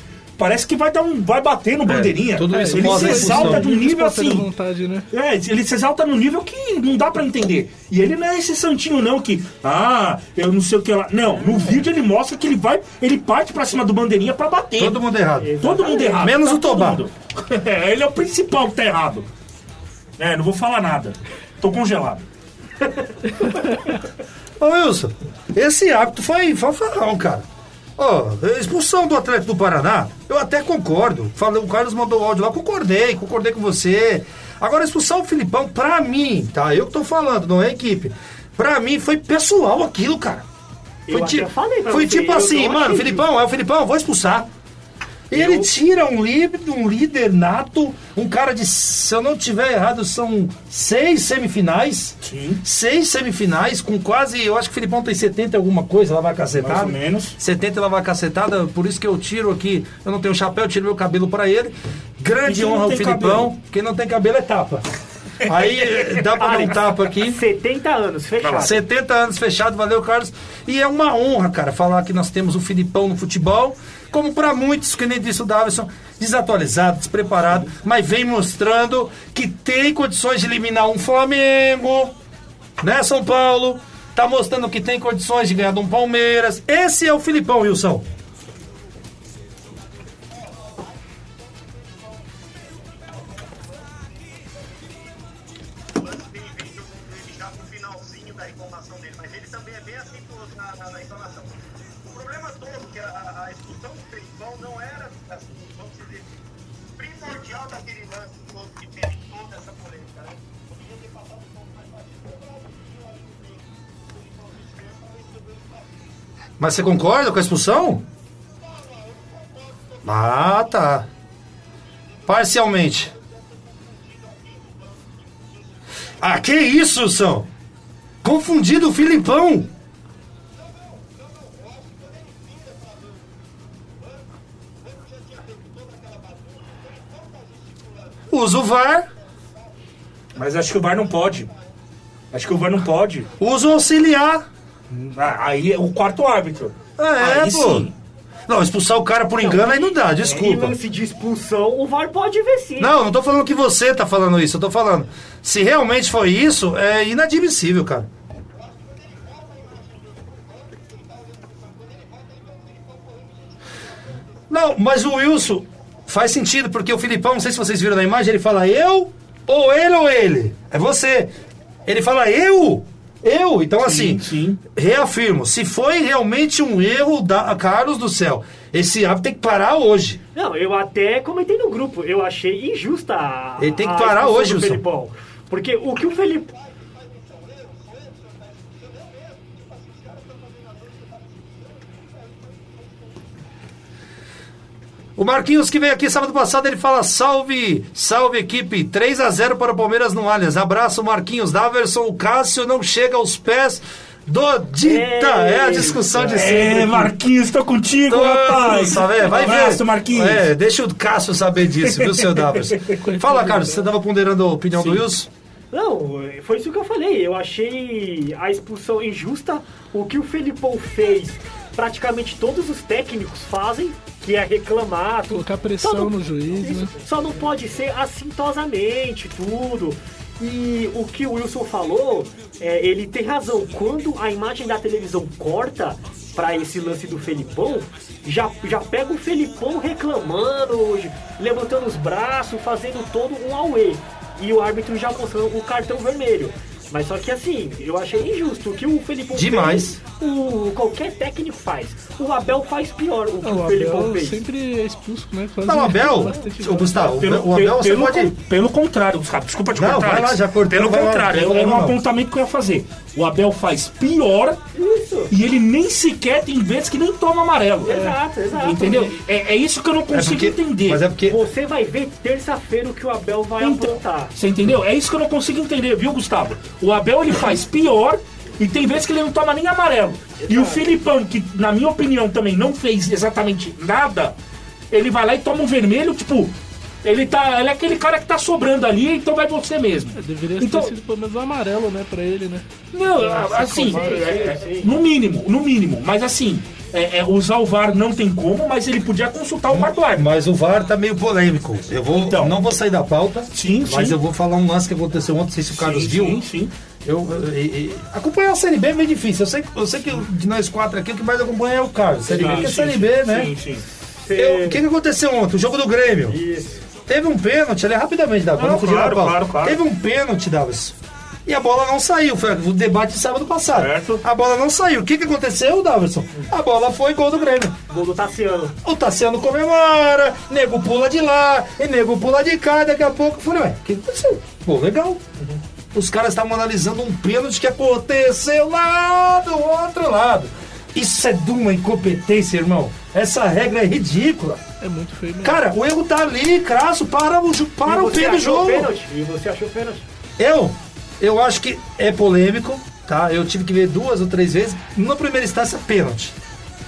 parece que vai dar um. vai bater no bandeirinha. tudo isso ele se exalta de um nível assim. vontade, né? É, ele se exalta num nível que não dá pra entender. E ele não é esse santinho, não, que, ah, eu não sei o que lá. Não, no vídeo ele mostra que ele vai, ele parte pra cima do bandeirinha pra bater. Todo mundo errado. Todo mundo errado. Menos Tá o Tobá. mundo. É, ele é o principal que tá errado. É, não vou falar nada. Tô congelado. Ô, Wilson, esse hábito foi fanfarrão, cara. Ó, expulsão do Atlético do Paraná, eu até concordo. Falei, o Carlos mandou o áudio lá, concordei, concordei com você. Agora, expulsão do Filipão, pra mim, tá? Eu que tô falando, não é equipe. Pra mim foi pessoal aquilo, cara. Eu Foi, até ti- falei pra foi você, tipo eu assim, mano, Filipão, é o Filipão, eu vou expulsar. Ele tira um líder, um líder nato, um cara de, se eu não tiver errado, são seis semifinais. Sim. Seis semifinais, com quase, eu acho que o Filipão tem 70 e alguma coisa, lá vai cacetada. Mais ou menos. 70 lá vai cacetada, por isso que eu tiro aqui, eu não tenho chapéu, eu tiro meu cabelo pra ele. Grande honra ao Filipão, cabelo? quem não tem cabelo é tapa. Aí dá pra dar um tapa aqui. 70 anos, fechado. 70 anos fechado, valeu, Carlos. E é uma honra, cara, falar que nós temos o Filipão no futebol, como para muitos, que nem disse o Davison, desatualizado, despreparado, mas vem mostrando que tem condições de eliminar um Flamengo, né, São Paulo? Tá mostrando que tem condições de ganhar de um Palmeiras. Esse é o Filipão, Wilson. Mas você concorda com a expulsão? Ah, tá. Parcialmente. Ah, que isso, Wilson? Confundido o Filipão. Usa o VAR, Mas acho que o VAR não pode. Acho que o VAR não pode. usa o auxiliar. Ah, Aí é o quarto árbitro. É, Aí pô. sim. Não, expulsar o cara por engano aí não dá, Em desculpa. lance de expulsão, o VAR pode ver sim. Não, não tô falando que você tá falando isso, eu tô falando. Se realmente foi isso, é inadmissível, cara. Não, mas o Wilson faz sentido, porque o Filipão, não sei se vocês viram na imagem, ele fala eu, ou ele ou ele. É você. Ele fala eu, eu. Então, assim, sim. reafirmo, se foi realmente um erro da Carlos do céu, esse hábito tem que parar hoje. Não, eu até comentei no grupo, eu achei injusta a. Ele tem que parar hoje, do Wilson. Felipão. Porque o que o Felipe. O Marquinhos que veio aqui sábado passado, ele fala: salve, salve equipe, 3 a 0 para o Palmeiras no Allianz. Abraço, Marquinhos. Daverson, o Cássio não chega aos pés do Dita. É a discussão de sempre. É. Marquinhos, tô contigo, Todo rapaz. sabe, é, vai um abraço, ver. Marquinhos. É, deixa o Cássio saber disso, viu, seu Daverson? Fala, Carlos, você tava ponderando a opinião do Wilson? Não, foi isso que eu falei. Eu achei a expulsão injusta. O que o Felipão fez, praticamente todos os técnicos fazem, que é reclamar. tudo. Colocar pressão não- no juiz, isso, né? Só não pode ser assintosamente tudo. E o que o Wilson falou, é, ele tem razão. Quando a imagem da televisão corta para esse lance do Felipão, já, já pega o Felipão reclamando, levantando os braços, fazendo todo um auê. E o árbitro já mostrando o cartão vermelho. Mas só que assim, eu achei injusto. O que o Felipão Demais. fez, o, qualquer técnico faz. O Abel faz pior o que o o Felipão Abel fez. sempre é expulso, né? Quase Não, o Abel, ô, Gustavo, Pelo, o Abel você pelo, pode... pelo contrário, Gustavo, desculpa te Não, cortar. vai lá, já cortou, Pelo lá, contrário, era um apontamento que eu ia fazer. O Abel faz pior Isso. e ele nem sequer tem vezes que nem toma amarelo. Exato, exato. Entendeu? É, é isso que eu não É consigo porque- entender. Mas é porque... Você vai ver terça-feira o que o Abel vai Então, aprontar. Você entendeu? É isso que eu não consigo entender, viu, Gustavo? O Abel ele faz pior e tem vezes que ele não toma nem amarelo. E o Filipão, que na minha opinião também não fez exatamente nada, ele vai lá e toma um vermelho, tipo, ele tá. Ele é aquele cara que tá sobrando ali, então vai você mesmo. Deveria Então- ter sido pelo menos um amarelo, né, pra ele, né? Não, assim, é, é, no mínimo, no mínimo. Mas assim, é, é, usar o VAR não tem como, mas ele podia consultar o quarto árbitro. Mas o VAR tá meio polêmico. Eu vou, Então. não vou sair da pauta, Sim, mas sim. eu vou falar um lance que aconteceu ontem, não sei se o Carlos Sim, viu. Sim, sim. Eu, eu- e- e- acompanhar a Série B é meio difícil. Eu sei, eu sei que de nós quatro aqui, o que mais acompanha é o Carlos. Série B, Sim, porque é sim, Série sim, B, né? Sim, sim. Eu- O que, que aconteceu ontem? O jogo do Grêmio. Isso. Teve um pênalti, ali rapidamente, Davi. Não, claro, claro, claro. Teve um pênalti, Davis. E a bola não saiu. Foi o debate de sábado passado. Certo. A bola não saiu. O que, que aconteceu, Davidson? A bola foi gol do Grêmio. Gol do Tassiano. O Tassiano comemora, nego pula de lá, e nego pula de cá, daqui a pouco eu falei, ué, o que aconteceu? Pô, legal. Os caras estavam analisando um pênalti que aconteceu lá do outro lado. Isso é de uma incompetência, irmão. Essa regra é ridícula. É muito feio mesmo. Cara, o erro tá ali, crasso, para o, para E o fim do jogo. pênalti? E você achou pênalti? Eu, eu acho que é polêmico, tá? Eu tive que ver duas ou três vezes. Na primeira instância, pênalti.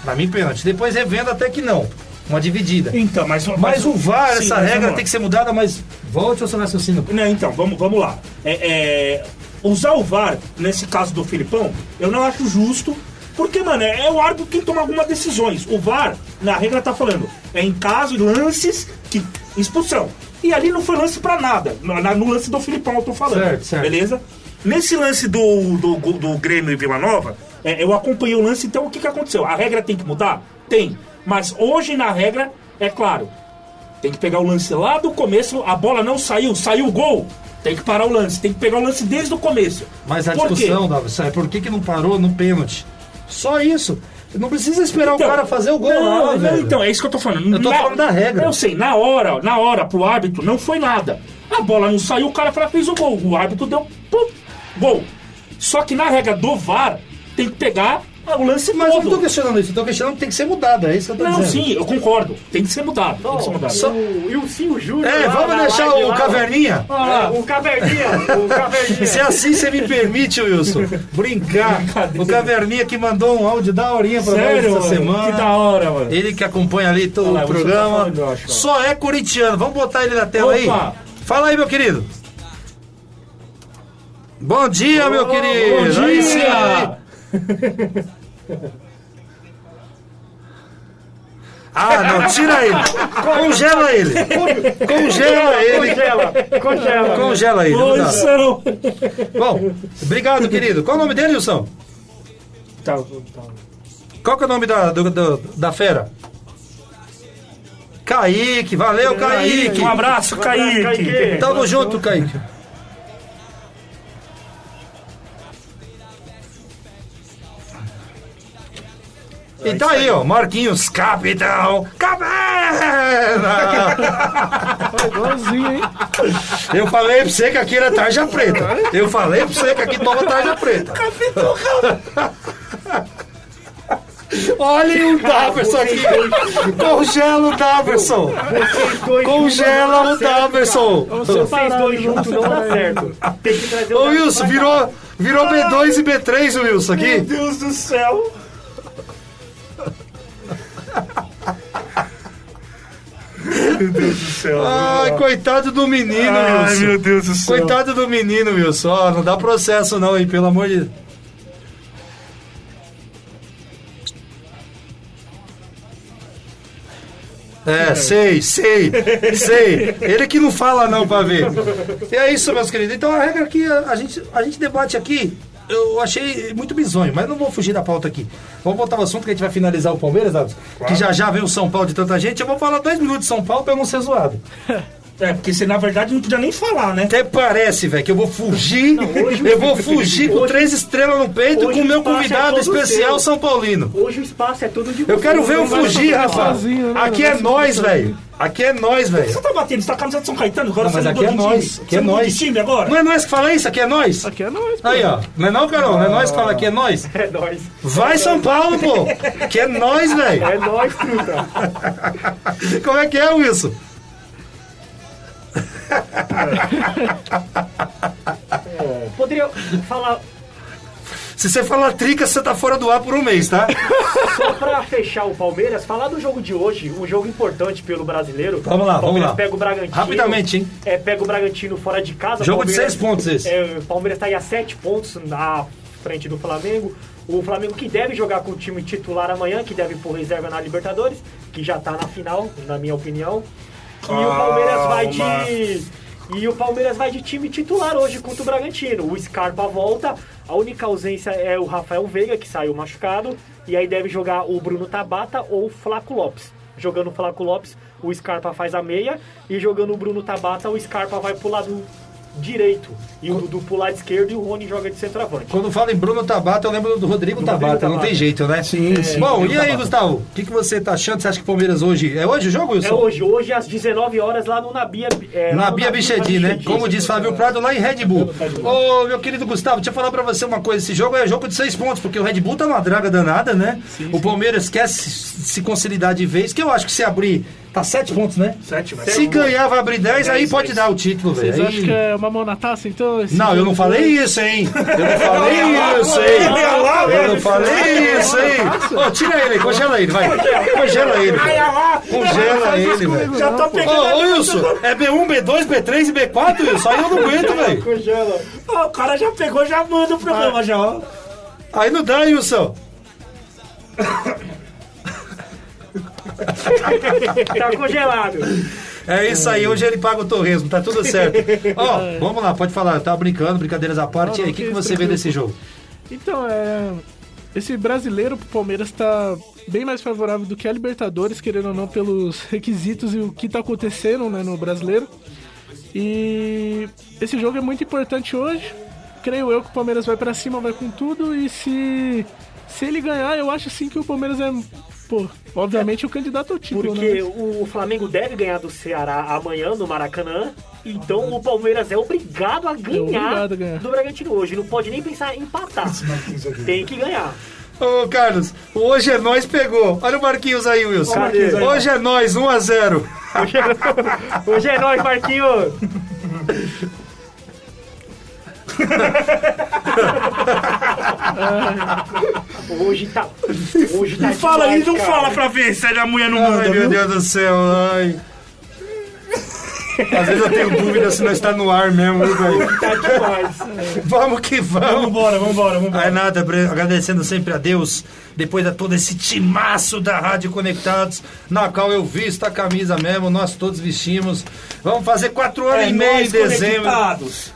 Pra mim, pênalti. Depois revendo até que não. Uma dividida. Então, mas, Mas o VAR, Sim, essa mas regra tem que ser mudada, mas volte ao seu raciocínio. Não, então, vamos, vamos lá. É, é, usar o VAR, nesse caso do Filipão, eu não acho justo, porque, mano, é, é o árbitro quem toma algumas decisões. O VAR, na regra tá falando, é em caso, lances, que expulsão. E ali não foi lance pra nada. No, no lance do Filipão eu tô falando. Certo, certo. Beleza? Nesse lance do, do, do Grêmio e Vila Nova, é, eu acompanhei o lance, então o que, que aconteceu? A regra tem que mudar? Tem. Mas hoje na regra, é claro, tem que pegar o lance lá do começo, a bola não saiu, saiu o gol. Tem que parar o lance, tem que pegar o lance desde o começo. Mas a Por discussão, Davi, é por que, que não parou no pênalti? Só isso. Não precisa esperar Então, o cara fazer o gol não, lá, não, então, é isso que eu tô falando. Eu tô falando da regra. Eu sei, na hora, na hora, pro árbitro, não foi nada. A bola não saiu, o cara falou, fez o gol. O árbitro deu, pum, gol. Só que na regra do VAR, tem que pegar o lance Mas eu não tô todo. questionando isso, eu tô questionando que tem que ser mudada, é isso que eu tô Não, dizendo. sim, eu concordo. Tem que ser mudado. Tem que ser mudado. Só- O Ilcinho Júnior. É, lá vamos deixar live o lá, Caverninha. ó. É, o Caverninha. O Caverninha. Se assim você me permite, Wilson, brincar. O Caverninha que mandou um áudio da horinha pra Sério, nós essa mano? semana. Que da hora, mano. Ele que acompanha ali todo Olha lá, o o tá programa. falando, eu acho. Só é corintiano. Vamos botar ele na tela aí? Opa. Fala aí, meu querido. Bom dia, meu querido. Bom Aí dia! Ah, não, tira ele. Congela ele. Congela ele. Congela. Congela. Congela ele. não dá. Posição. Bom, obrigado, querido. Qual o nome dele, Wilson? Tá, tá. Qual que é o nome da, do- do- da fera? Kaique, valeu, Kaique. Um abraço. Kaique. Tamo junto, Kaique. E tá aí, ó, Marquinhos, capitão, caverna! Foi igualzinho, hein? Eu falei pra você que aqui era tarja preta. Eu falei pra você que aqui toma tarja preta. Olhem o Daverson aqui. Congela o Daverson. Congela o Daverson. Vocês dois juntos não dá certo. Tem que trazer o Ô Wilson, virou, virou B2 e B3 o Wilson Meu aqui. Deus do céu. Meu Deus do céu. Ai, coitado do menino, Ai, Wilson. meu Deus do céu. Coitado do menino, Wilson. Ó, não dá processo não, hein, pelo amor de Deus. É, sei, sei, sei. Ele que não fala não pra ver. E é isso, meus queridos. Então a regra aqui, a gente, a gente debate aqui, eu achei muito bizonho, mas não vou fugir da pauta aqui. Vamos voltar ao assunto que a gente vai finalizar o Palmeiras, Dados. Que já já vem o São Paulo de tanta gente. Eu vou falar dois minutos de São Paulo pra eu não ser zoado. É, porque você na verdade não podia nem falar, né? Até parece, velho, que eu vou fugir. hoje- eu vou fugir com hoje- três estrelas no peito com o meu é convidado todo especial seu. São Paulino. Hoje o espaço é todo de Eu quero ver não eu fugir, sozinho, né? Aqui Não é nós, velho. Aqui é nós, velho. Você tá batendo, você tá camisa de São Caetano, agora Não, você mas aqui é de nós. Aqui Você é nós. de time agora? Não é nós que fala isso? Aqui é nós? Aqui é nós, pô. Aí, ó. Não é não, Carol? Não é nós que fala aqui é nós? É nóis. Vai, São Paulo, pô. Que é nós, velho. É nóis, truta. Como é que é, Wilson? Poderia falar, Se você falar trica, você tá fora do ar por um mês, tá? só pra fechar o Palmeiras, falar do jogo de hoje, um jogo importante pelo brasileiro. Vamos lá, o Palmeiras vamos lá. pega o Bragantino. Rapidamente, hein? É, pega o Bragantino fora de casa. Jogo de Palmeiras- seis pontos esse. É, o Palmeiras tá aí a sete pontos na frente do Flamengo. O Flamengo que deve jogar com o time titular amanhã, que deve pôr reserva na Libertadores, que já tá na final, na minha opinião. E o Palmeiras vai de. E o Palmeiras vai de time titular hoje contra o Bragantino. O Scarpa volta, a única ausência é o Rafael Veiga, que saiu machucado, e aí deve jogar o Bruno Tabata ou o Flaco Lopes. Jogando o Flaco Lopes, o Scarpa faz a meia, e jogando o Bruno Tabata, o Scarpa vai pro lado direito, e o Dudu pro lado esquerdo, e o Rony joga de centroavante. Quando fala em Bruno Tabata, eu lembro do Rodrigo Tabata, não Tabata. tem jeito, né? Sim, sim. Bom, e aí, Gustavo? O que, que você tá achando? Você acha que o Palmeiras hoje. É hoje o jogo, Wilson? É hoje, hoje às 19 horas lá no Nabia. É, lá Na no Bia Bichedi, né? Como diz Fábio Prado, lá em Red Bull. Ô, meu querido Gustavo, deixa eu falar pra você uma coisa. Esse jogo é jogo de seis pontos, porque o Red Bull tá numa draga danada, né? o Palmeiras quer se, se consolidar de vez, que eu acho que se abrir, tá sete pontos, né? Sete, velho. Se ganhar, vai abrir dez, aí Dez, pode dez. dar o título, Vocês velho. acham Aí- que é uma mão na taça, então? esse Não, eu não falei isso, hein? Eu não falei isso, hein? Eu não falei isso, hein? Ô, tira ele aí, congela ele, vai. Congela ele. Congela ele, velho. Já tô pegando. Ô, ô, Wilson, é B1, B2, B3 e B4, Wilson? Aí eu não aguento, velho. Congela. O cara já pegou, já manda o programa, já, ó. Aí não dá, Wilson. Tá congelado. É isso aí, hoje ele paga o torresmo, tá tudo certo. Ó, vamos lá, pode falar, tá brincando, brincadeiras à parte. E aí, o que, que você vê desse jogo? Então, é. Esse brasileiro pro Palmeiras tá bem mais favorável do que a Libertadores, querendo ou não, pelos requisitos e o que tá acontecendo né, no brasileiro. E esse jogo é muito importante hoje. Creio eu que o Palmeiras vai pra cima, vai com tudo. E se, se ele ganhar, eu acho sim que o Palmeiras é, pô, obviamente o candidato ao título. Porque né? o Flamengo deve ganhar do Ceará amanhã no Maracanã. Então o Palmeiras é obrigado a ganhar, obrigado a ganhar. do Bragantino hoje. Não pode nem pensar em empatar. Tem que ganhar. Ô, Carlos, o hoje é nós pegou. Olha o Marquinhos aí, Wilson. Cadê? Hoje é nós, 1 a 0 Hoje é, hoje é nóis, Marquinhos. Hoje tá. Hoje tá. Fala aí, não cara. fala pra ver se a mulher não manda, Ai, meu viu? Deus do céu, ai. Às vezes eu tenho dúvida se nós está no ar mesmo, viu, velho? Tá demais. Vamos que Vamos vamos. embora, vamos embora, vamos embora. nada, bre- agradecendo sempre a Deus, depois de todo esse timaço da Rádio Conectados, na qual eu visto a camisa mesmo, nós todos vestimos. Vamos fazer quatro anos É e meio em dezembro.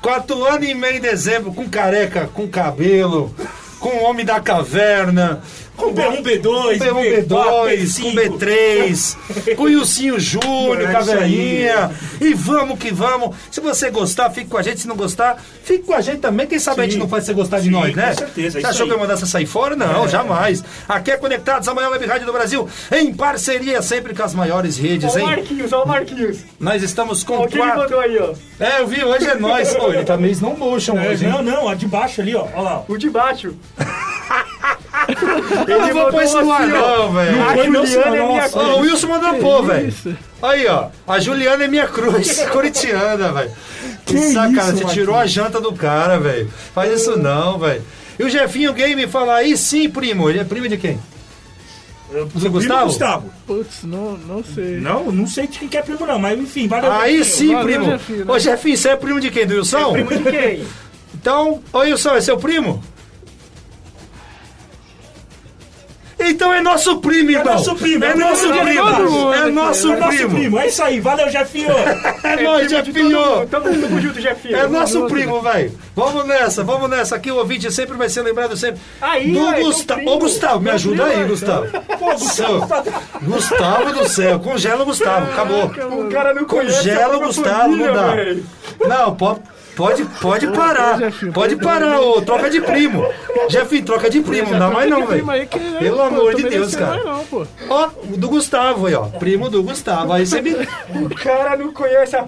Quatro anos e meio em dezembro, com careca, com cabelo, com o homem da caverna. Com B1, B2, B1, B2, com B3, com o Ilcinho Júnior, É com a isso aí. velhinha. E vamos que vamos. Se você gostar, fique com a gente. Se não gostar, fique com a gente também. Quem sabe a gente Sim. não faz você gostar de Sim, nós, né? com certeza, é Você achou aí. que eu ia mandar você sair fora? Não, jamais. Aqui é Conectados, a maior web rádio do Brasil, em parceria sempre com as maiores redes, Ó o hein? Marquinhos, ó o Marquinhos. Nós estamos com Ó o que ele quatro. mandou aí, ó. É, eu vi, hoje é nós. Pô, ele tá meio não motion É, hoje, hein? não, não, a de baixo ali, ó. Olha lá. O de baixo. Eu não vou pôr isso no ar, não, velho. A Juliana é minha Ó, o cruz. Wilson mandou pôr, velho. Aí, ó. A Juliana é minha cruz, corintiana, velho. Que, isso, Você tirou a janta do cara, velho. Faz isso não, velho. E o Jefinho Game fala aí sim, primo. Ele é primo de quem? Do Primo Gustavo? Gustavo. Putz, não, não sei. Não, não sei de quem que é primo, não, mas enfim, valeu. Aí sim, Valeu, primo. Jefinho, né? Ô, Jefinho, você é primo de quem? Do Wilson? Primo de quem? Então, ô Wilson, é seu primo? Então é nosso primo, irmão. nosso primo, É é nosso primo primo. É nosso É nosso primo. primo, é isso aí, valeu, Jefinho. É nóis, Jefinho. Tamo, junto, Jefinho. É nosso primo, velho. Vamos nessa, vamos nessa. Aqui o ouvinte sempre vai ser lembrado sempre Aí, do aí, Gustavo. Ô, Gustavo, me ajuda primo, aí, é. Gustavo. Pô, Gustavo, Gustavo do céu, congela o Gustavo, acabou. O cara não Congela o Gustavo, não dá. Não, pode, pode, pode parar. Pode parar, ô, troca de primo. Jefinho, troca de primo, não dá mais não, velho. Pelo amor de Deus, cara. Ó, o do Gustavo aí, ó. Primo do Gustavo. Aí você me. O cara não conhece a...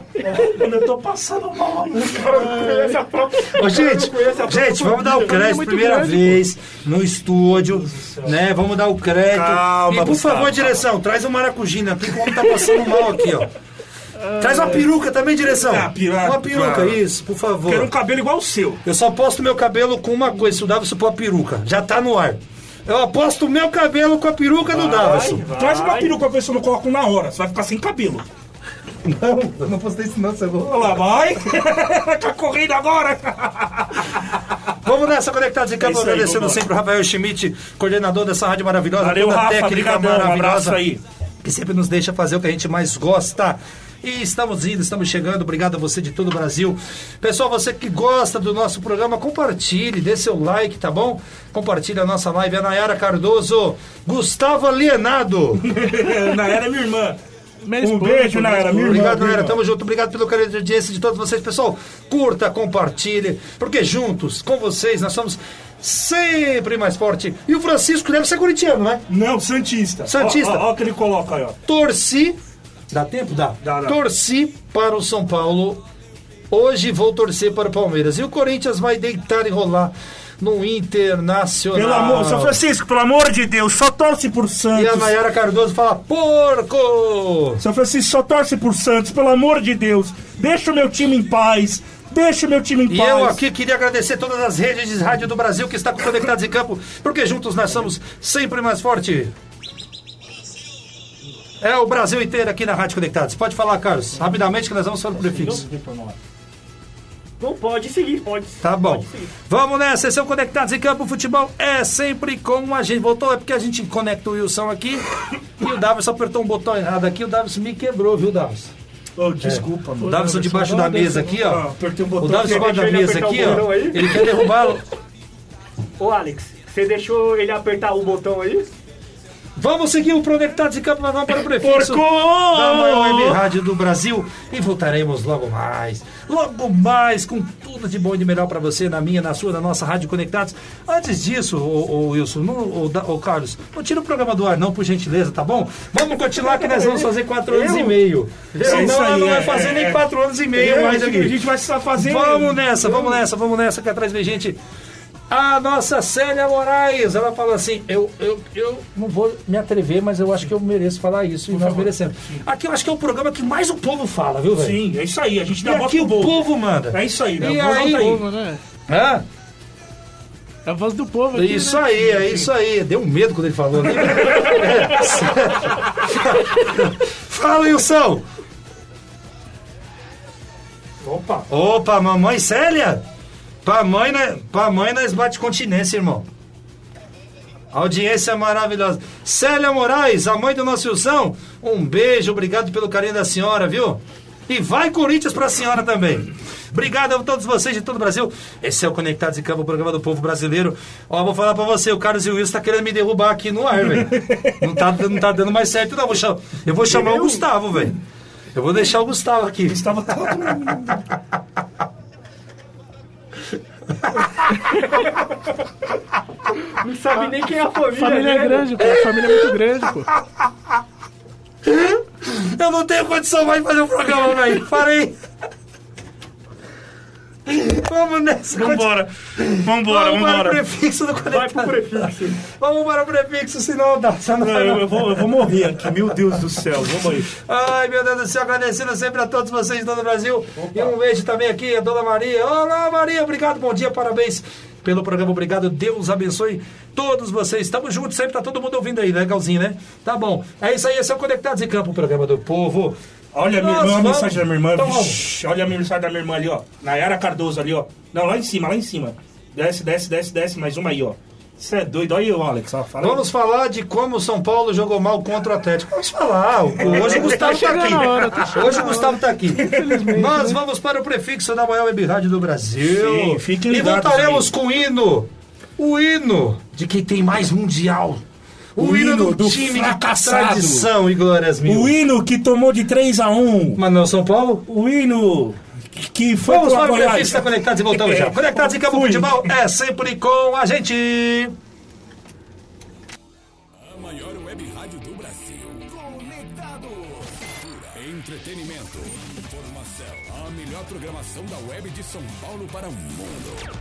Mano, eu tô passando mal. O cara não conhece a própria... Ô, gente, gente, vamos dar o crédito muito primeira vez no estúdio, né? Vamos dar o crédito. Calma, e por favor, direção, traz o maracujina aqui, como tá passando mal aqui, ó. Traz uma peruca também, direção. Ah, peru- Uma peruca, isso, por favor. Quero um cabelo igual o seu. Eu só posto meu cabelo com uma coisa, se o Davison pôr a peruca. Já tá no ar. Eu aposto o meu cabelo com a peruca do Davison. Traz uma peruca pra ver se eu não coloco na hora. Você vai ficar sem cabelo. Não, eu não postei isso não, você Olha lá, vai. tá correndo agora. Vamos nessa, Conectados em É Campo, aí, agradecendo lá. sempre o Rafael Schmidt, coordenador dessa rádio maravilhosa, Valeu, toda Rafa. técnica Obrigadão. Um abraço maravilhosa. aí. que sempre nos deixa fazer o que a gente mais gosta. E estamos indo, estamos chegando. Obrigado a você de todo o Brasil. Pessoal, você que gosta do nosso programa, compartilhe, dê seu like, tá bom? Compartilhe a nossa live. A Nayara Cardoso, Gustavo Alienado. Nayara é minha irmã. Minha Um esposa, beijo, Nayara, minha. Obrigado, Nayara. Tamo junto. Obrigado pelo carinho de audiência de todos vocês. Pessoal, curta, compartilhe, porque juntos, com vocês, nós somos sempre mais forte. E o Francisco deve ser corintiano, né? Não, Santista. Santista. Olha o que ele coloca aí, ó. Torci. Dá tempo? Dá. Dá, dá. Torci para o São Paulo. Hoje vou torcer para o Palmeiras. E o Corinthians vai deitar e rolar no Internacional. Pelo amor, São Francisco, pelo amor de Deus, só torce por E a Santos. Nayara Cardoso fala: porco! São Francisco, só torce por Santos, pelo amor de Deus. Deixa o meu time em paz. Deixa o meu time em E paz. eu aqui queria agradecer todas as redes de rádio do Brasil que estão conectadas em campo, porque juntos nós somos sempre mais forte. É o Brasil inteiro aqui na Rádio Conectados. Pode falar, Carlos, rapidamente que nós vamos para o prefixo. Não pode seguir, pode. Tá bom. Pode seguir. Vamos nessa, sessão Conectados em Campo Futebol é sempre com a gente. Voltou, é porque a gente conecta o Wilson aqui e o Davison apertou um botão errado aqui, o Davison me quebrou, viu, Davison? Ô, desculpa, O mano. Davison debaixo da mesa aqui, Ah, ó. apertei um O. Davison debaixo da mesa aqui, o ó. Ele quer derrubar. Ô, Alex, você deixou ele apertar o botão aí? Vamos seguir o Conectados em Campo, vamos para o prefixo Porco! da maior web rádio do Brasil e voltaremos logo mais. Logo mais com tudo de bom e de melhor para você, na minha, na sua, na nossa Rádio Conectados. Antes disso, o, Wilson, não, o, ô, Carlos, não tira o programa do ar não, por gentileza, tá bom? Vamos continuar que nós vamos fazer quatro anos e meio. Senão aí, ela não vai é, fazer é, nem quatro anos e meio mais a aqui. gente vai só fazer. Vamos nessa, vamos nessa, vamos nessa, que atrás vem gente. A nossa Célia Moraes, ela fala assim: eu, eu, eu não vou me atrever, mas eu acho que eu mereço falar isso e nós merecemos. Aqui eu acho que é o programa que mais o povo fala, viu, velho? Sim, é isso aí. A gente E dá voz aqui pro o povo. povo manda. É isso aí, né? E aí, voltar Povo, né? Hã? É a voz do povo aqui, Isso né? aí, é isso aí. Deu um medo quando ele falou, né? É. Fala, Wilson! Opa. Opa, mamãe Célia! Pra mãe, né? pra mãe nós bate continência, irmão. Audiência maravilhosa. Célia Moraes, a mãe do nosso Wilson, um beijo, obrigado pelo carinho da senhora, viu? E vai Corinthians pra senhora também. Obrigado a todos vocês de todo o Brasil. Esse é o Conectados em Campo, o programa do povo brasileiro. Ó, vou falar pra você, o Carlos e o Wilson tá querendo me derrubar aqui no ar, velho. Não tá, não tá dando mais certo, não. Eu vou chamar o Gustavo, velho. Eu vou deixar o Gustavo aqui. Estava todo Não sabe nem quem é a família. Família é dele. grande, pô. Família é muito grande, pô. Eu não tenho condição mais de fazer o programa, velho. Parei. Vamos nessa. Vambora. Vambora, Vamos para o vambora. prefixo do Vai pro conectado. prefixo. Vamos para o prefixo, senão dá. senão Não, eu, eu vou, eu vou morrer aqui, meu Deus do céu. Vamos aí. Ai, meu Deus do céu, agradecendo sempre a todos vocês de todo o Brasil. E um beijo também aqui a Dona Maria. Olá, Maria, obrigado, bom dia, parabéns pelo programa, obrigado. Deus abençoe todos vocês. Estamos juntos sempre, tá todo mundo ouvindo aí, legalzinho, né? Tá bom. É isso aí, esse é o Conectados em Campo, o programa do povo. Olha a minha irmã, a vamos- mensagem da minha irmã. Então vamos. Vixe, olha a mensagem da minha irmã ali, ó. Nayara Cardoso ali, ó. Não, lá em cima, lá em cima. Desce, desce, desce, desce. Mais uma aí, ó. Isso é doido. Olha aí, ô, Alex. Ó, fala aí. Vamos falar de como o São Paulo jogou mal contra o Atlético. Vamos falar. Hoje o Gustavo tá chegando a hora, tá aqui. Hoje o Gustavo tá aqui. Nós vamos para o prefixo da maior web rádio do Brasil. Sim, fiquem e ligados voltaremos aí. com o hino. O hino de quem tem mais mundial. O, O hino, hino do, do time fracassado. tradição e glórias mil. O hino que tomou de 3 a 1 Mas não, São Paulo? O hino que foi Vamos para o prefixo da Conectados e voltamos já. Conectados em Campo Fui. Futebol é sempre com a gente. A maior web rádio do Brasil. Conectado. Entretenimento, informação. A melhor programação da web de São Paulo para o mundo.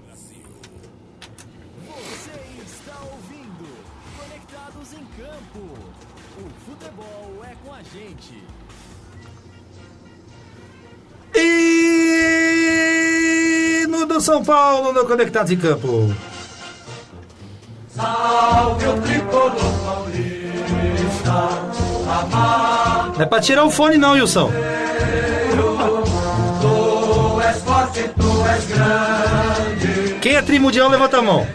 Você está ouvindo Conectados em Campo. O futebol é com a gente. Hino do São Paulo no Conectados em Campo. Salve o tricolor paulista, amado, Não é pra tirar o fone não, Wilson. tu és forte, tu és grande. Quem é trimundial, levanta a mão.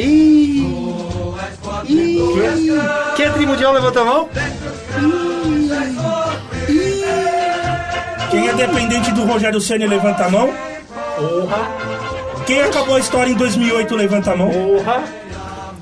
Ih, ih. Quem é trimundial, levanta a mão. Quem é dependente do Rogério Ceni levanta a mão. Quem acabou a história em 2008 levanta a mão.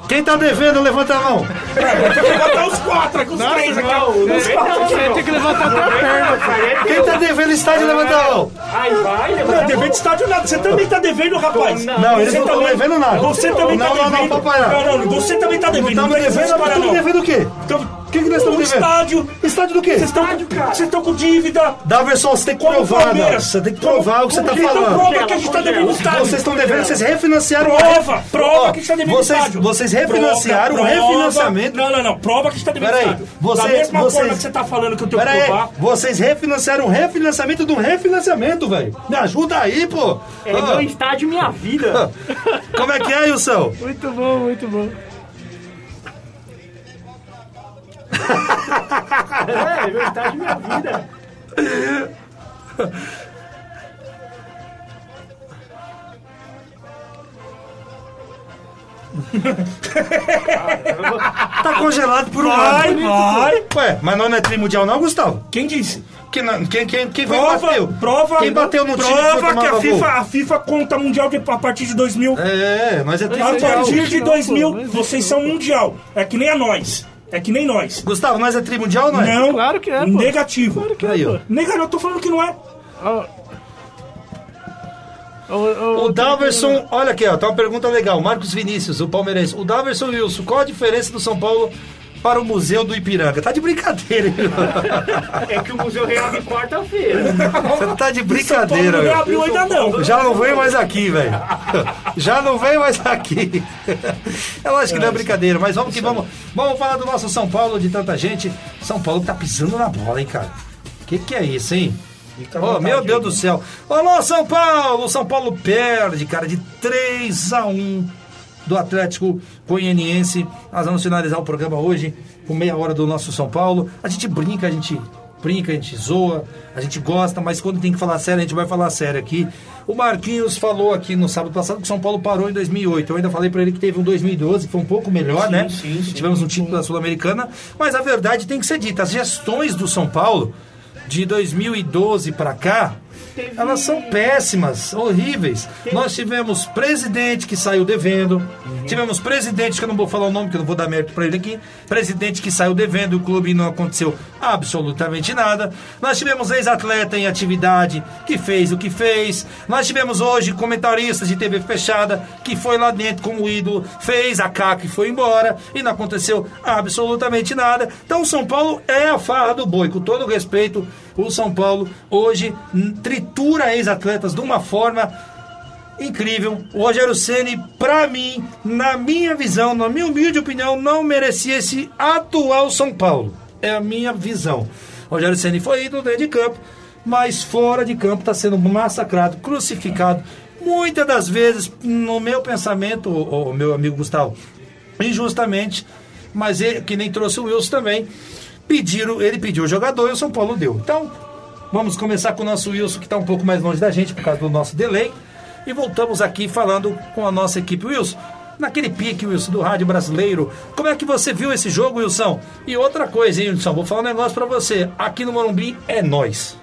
Quem tá devendo, levanta a mão. Vai ter que levantar os quatro aqui, os três aqui. Os quatro aqui. Tem que levantar até a perna. Quem tá devendo estádio, levanta a mão. Aí vai, Não, levanta a devendo estádio nada. Você também tá devendo, rapaz. Não, eles Você não estão também- devendo nada. Você também não, tá não, devendo. não, papai. Não, não, você também tá devendo. Não com essa devendo, não. devendo o quê? Então, O que, que nós estamos devendo? estádio. Estádio do quê? Vocês estão vocês estão com dívida. Daverson, você tem que Com provar. Você tem que provar o que você tá Então falando. prova que a gente tá devendo estádio. Vocês estão devendo, vocês refinanciaram. Prova, prova que a gente tá devendo vocês, estádio. Vocês refinanciaram o refinanciamento. Não, não, não. Prova que a gente tá devendo estádio. da mesma vocês- forma que você tá falando que eu tenho Pera que aí, provar. vocês refinanciaram o refinanciamento do refinanciamento, velho. Me ajuda aí, pô. É meu estádio, minha vida. Como é que é, Wilson? Muito bom, muito bom. É, meu estádio, minha vida. Tá congelado por um Vai, ano. vai. Ué, mas não é trimundial não, Gustavo? Quem disse? Quem, quem, quem, quem foi que Prova, bateu? prova, Quem bateu no time que prova que tomar a? FIFA, a FIFA conta mundial de, a partir de 2000. É, mas é A trimundial. partir de não, 2000, pô, mas vocês são mundial. É que nem a nós. É que nem nós. Gustavo, nós é trimundial ou não é? Não, Claro que é, pô. negativo. Claro que é, Aí, ó. pô. Negativo, eu tô falando que não é. Ó. O Daverson, olha aqui, ó, tá uma pergunta legal. Marcos Vinícius, o palmeirense. O Daverson Wilson, qual a diferença do São Paulo para o Museu do Ipiranga? Tá de brincadeira, hein? É que o museu reabre quarta-feira. Você tá de brincadeira, não abriu ainda não. Já não vem mais aqui, velho. Já não vem mais aqui. É lógico que não é brincadeira, mas vamos que vamos. Vamos falar do nosso São Paulo, de tanta gente. São Paulo tá pisando na bola, hein, cara? Que que é isso, hein? Fica à Oh, meu Deus do céu. Alô, São Paulo! São Paulo perde, cara, de 3 a 1 do Atlético Goianiense. Nós vamos finalizar o programa hoje com meia hora do nosso São Paulo. A gente brinca, a gente brinca, a gente zoa, a gente gosta, mas quando tem que falar sério, a gente vai falar sério aqui. O Marquinhos falou aqui no sábado passado que o São Paulo parou em 2008. Eu ainda falei pra ele que teve um 2012 que foi um pouco melhor, Sim, né? sim, sim. Tivemos um título da Sul-Americana, mas a verdade tem que ser dita. As gestões do São Paulo de 2012 para cá, elas são péssimas, horríveis. Nós tivemos presidente que saiu devendo, tivemos presidente que eu não vou falar o nome, que eu não vou dar mérito para ele aqui, presidente que saiu devendo, o clube não aconteceu absolutamente nada. Nós tivemos ex-atleta em atividade que fez o que fez. Nós tivemos hoje comentaristas de TV fechada que foi lá dentro como ídolo, fez a caca e foi embora e não aconteceu absolutamente nada. Então o São Paulo é a farra do boi, com todo respeito. O São Paulo hoje tritura ex-atletas de uma forma incrível. O Rogério Ceni, para mim, na minha visão, na minha humilde opinião, não merecia esse atual São Paulo. É a minha visão. O Rogério Ceni foi ídolo dentro de campo, mas fora de campo está sendo massacrado, crucificado. Muitas das vezes, no meu pensamento, o, meu amigo Gustavo, injustamente, mas ele, que nem trouxe o Wilson também, pediram, ele pediu o jogador e o São Paulo deu. Então, vamos começar com o nosso Wilson, que está um pouco mais longe da gente por causa do nosso delay. E voltamos aqui falando com a nossa equipe. Wilson, naquele pique, Wilson, do rádio brasileiro, como é que você viu esse jogo, Wilson? E outra coisa, hein, Wilson, vou falar um negócio para você. Aqui no Morumbi é nós.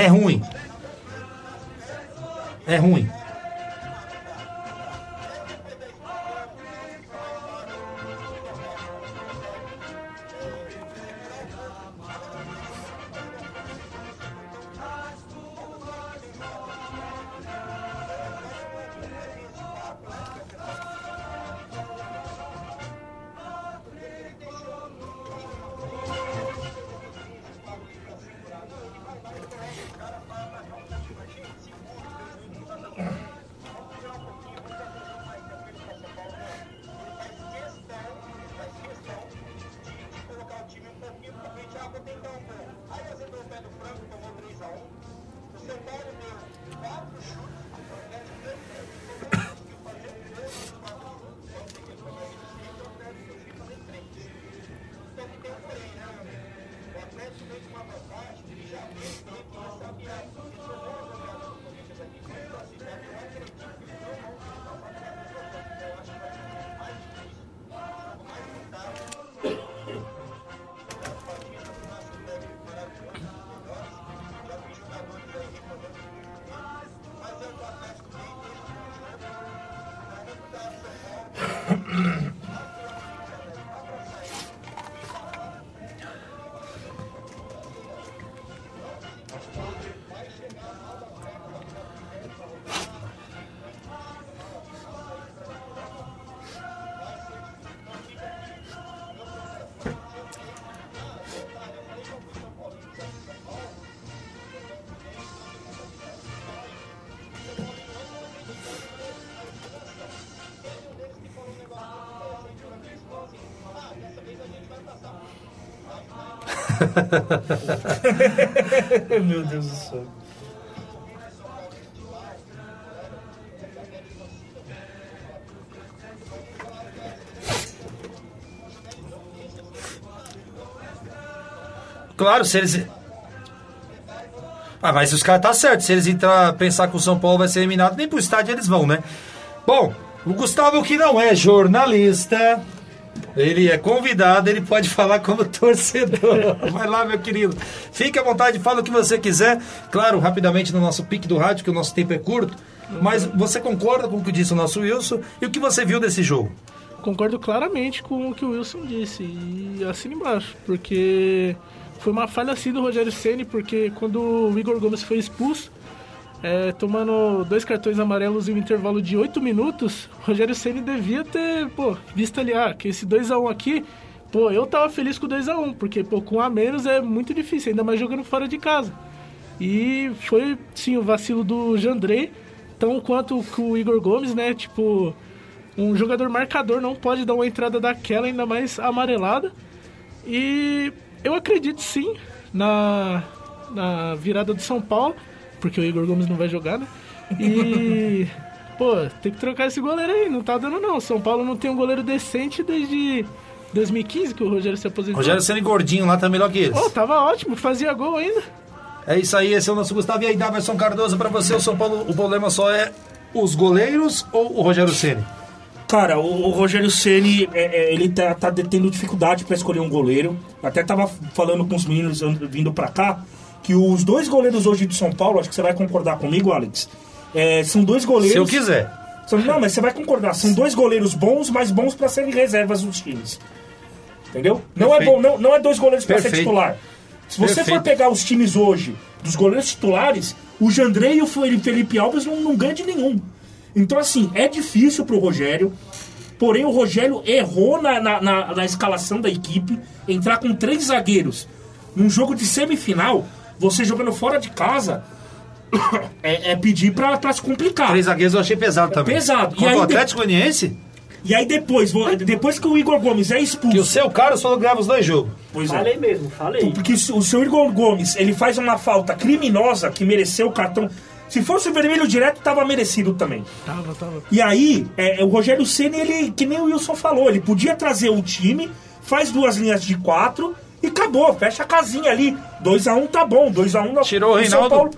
É ruim. É ruim. Meu Deus do céu. Claro, se eles. Ah, mas os caras tá certo. Se eles entrar pensar que o São Paulo vai ser eliminado, nem pro estádio eles vão, né? Bom, o Gustavo que não é jornalista, ele é convidado, ele pode falar como torcedor. Vai lá, meu querido. Fique à vontade, fala o que você quiser. Claro, rapidamente no nosso pique do rádio, que o nosso tempo é curto. Mas você concorda com o que disse o nosso Wilson e o que você viu desse jogo? Concordo claramente com o que o Wilson disse e assina embaixo, porque foi uma falha assim do Rogério Ceni, porque quando o Igor Gomes foi expulso, é, tomando dois cartões amarelos em um intervalo de oito minutos, o Rogério Ceni devia ter, pô, visto ali, ah, que esse 2 a 1 aqui, pô, eu tava feliz com o 2 a 1 porque, pô, com a menos é muito difícil, ainda mais jogando fora de casa. E foi, sim, o vacilo do Jandrei, tão quanto com o Igor Gomes, né, tipo, um jogador marcador não pode dar uma entrada daquela, ainda mais amarelada. E eu acredito sim na, na virada do São Paulo, porque o Igor Gomes não vai jogar, né? E. pô, tem que trocar esse goleiro aí, não tá dando não. São Paulo não tem um goleiro decente desde 2015 que o Rogério se aposentou. Rogério sendo gordinho lá tá melhor que eles. Pô, tava ótimo, fazia gol ainda. É isso aí, esse é o nosso Gustavo. E aí, Daverson Cardoso, pra você, o São Paulo, o problema só é os goleiros ou o Rogério Ceni? Cara, o, o Rogério Ceni é, é, ele tá, tá tendo dificuldade pra escolher um goleiro. Até tava falando com os meninos vindo pra cá que os dois goleiros hoje de São Paulo, acho que você vai concordar comigo, Alex. é, são dois goleiros. Se eu quiser. São- não, mas você vai concordar. São dois goleiros bons, mas bons pra serem reservas dos times. Entendeu? Não é, Perfeito. bom, não, não é dois goleiros pra ser Perfeito. titular. Se você for Perfeito. pegar os times hoje, dos goleiros titulares, o Jandrei e o Felipe Alves não, não ganham de nenhum. Então, assim, é difícil pro Rogério. Porém, o Rogério errou na, na, na- na escalação da equipe. Entrar com três zagueiros num jogo de semifinal, você jogando fora de casa, é, é pedir pra, pra se complicar. Três zagueiros eu achei pesado também. pesado. E Contra aí o Atlético Goianiense? E aí depois, depois que o Igor Gomes é expulso. Que o seu falou que ganhava os dois jogos. Pois é. Falei mesmo, falei. Porque se o seu Igor Gomes ele faz uma falta criminosa que mereceu o cartão. Se fosse o vermelho direto, tava merecido também. Tava, tava. E aí, é, o Rogério Ceni ele, que nem o Wilson falou, ele podia trazer o time, faz duas linhas de quatro e acabou, fecha a casinha ali. 2x1 um tá bom, 2x1 um, Tirou o Reinaldo.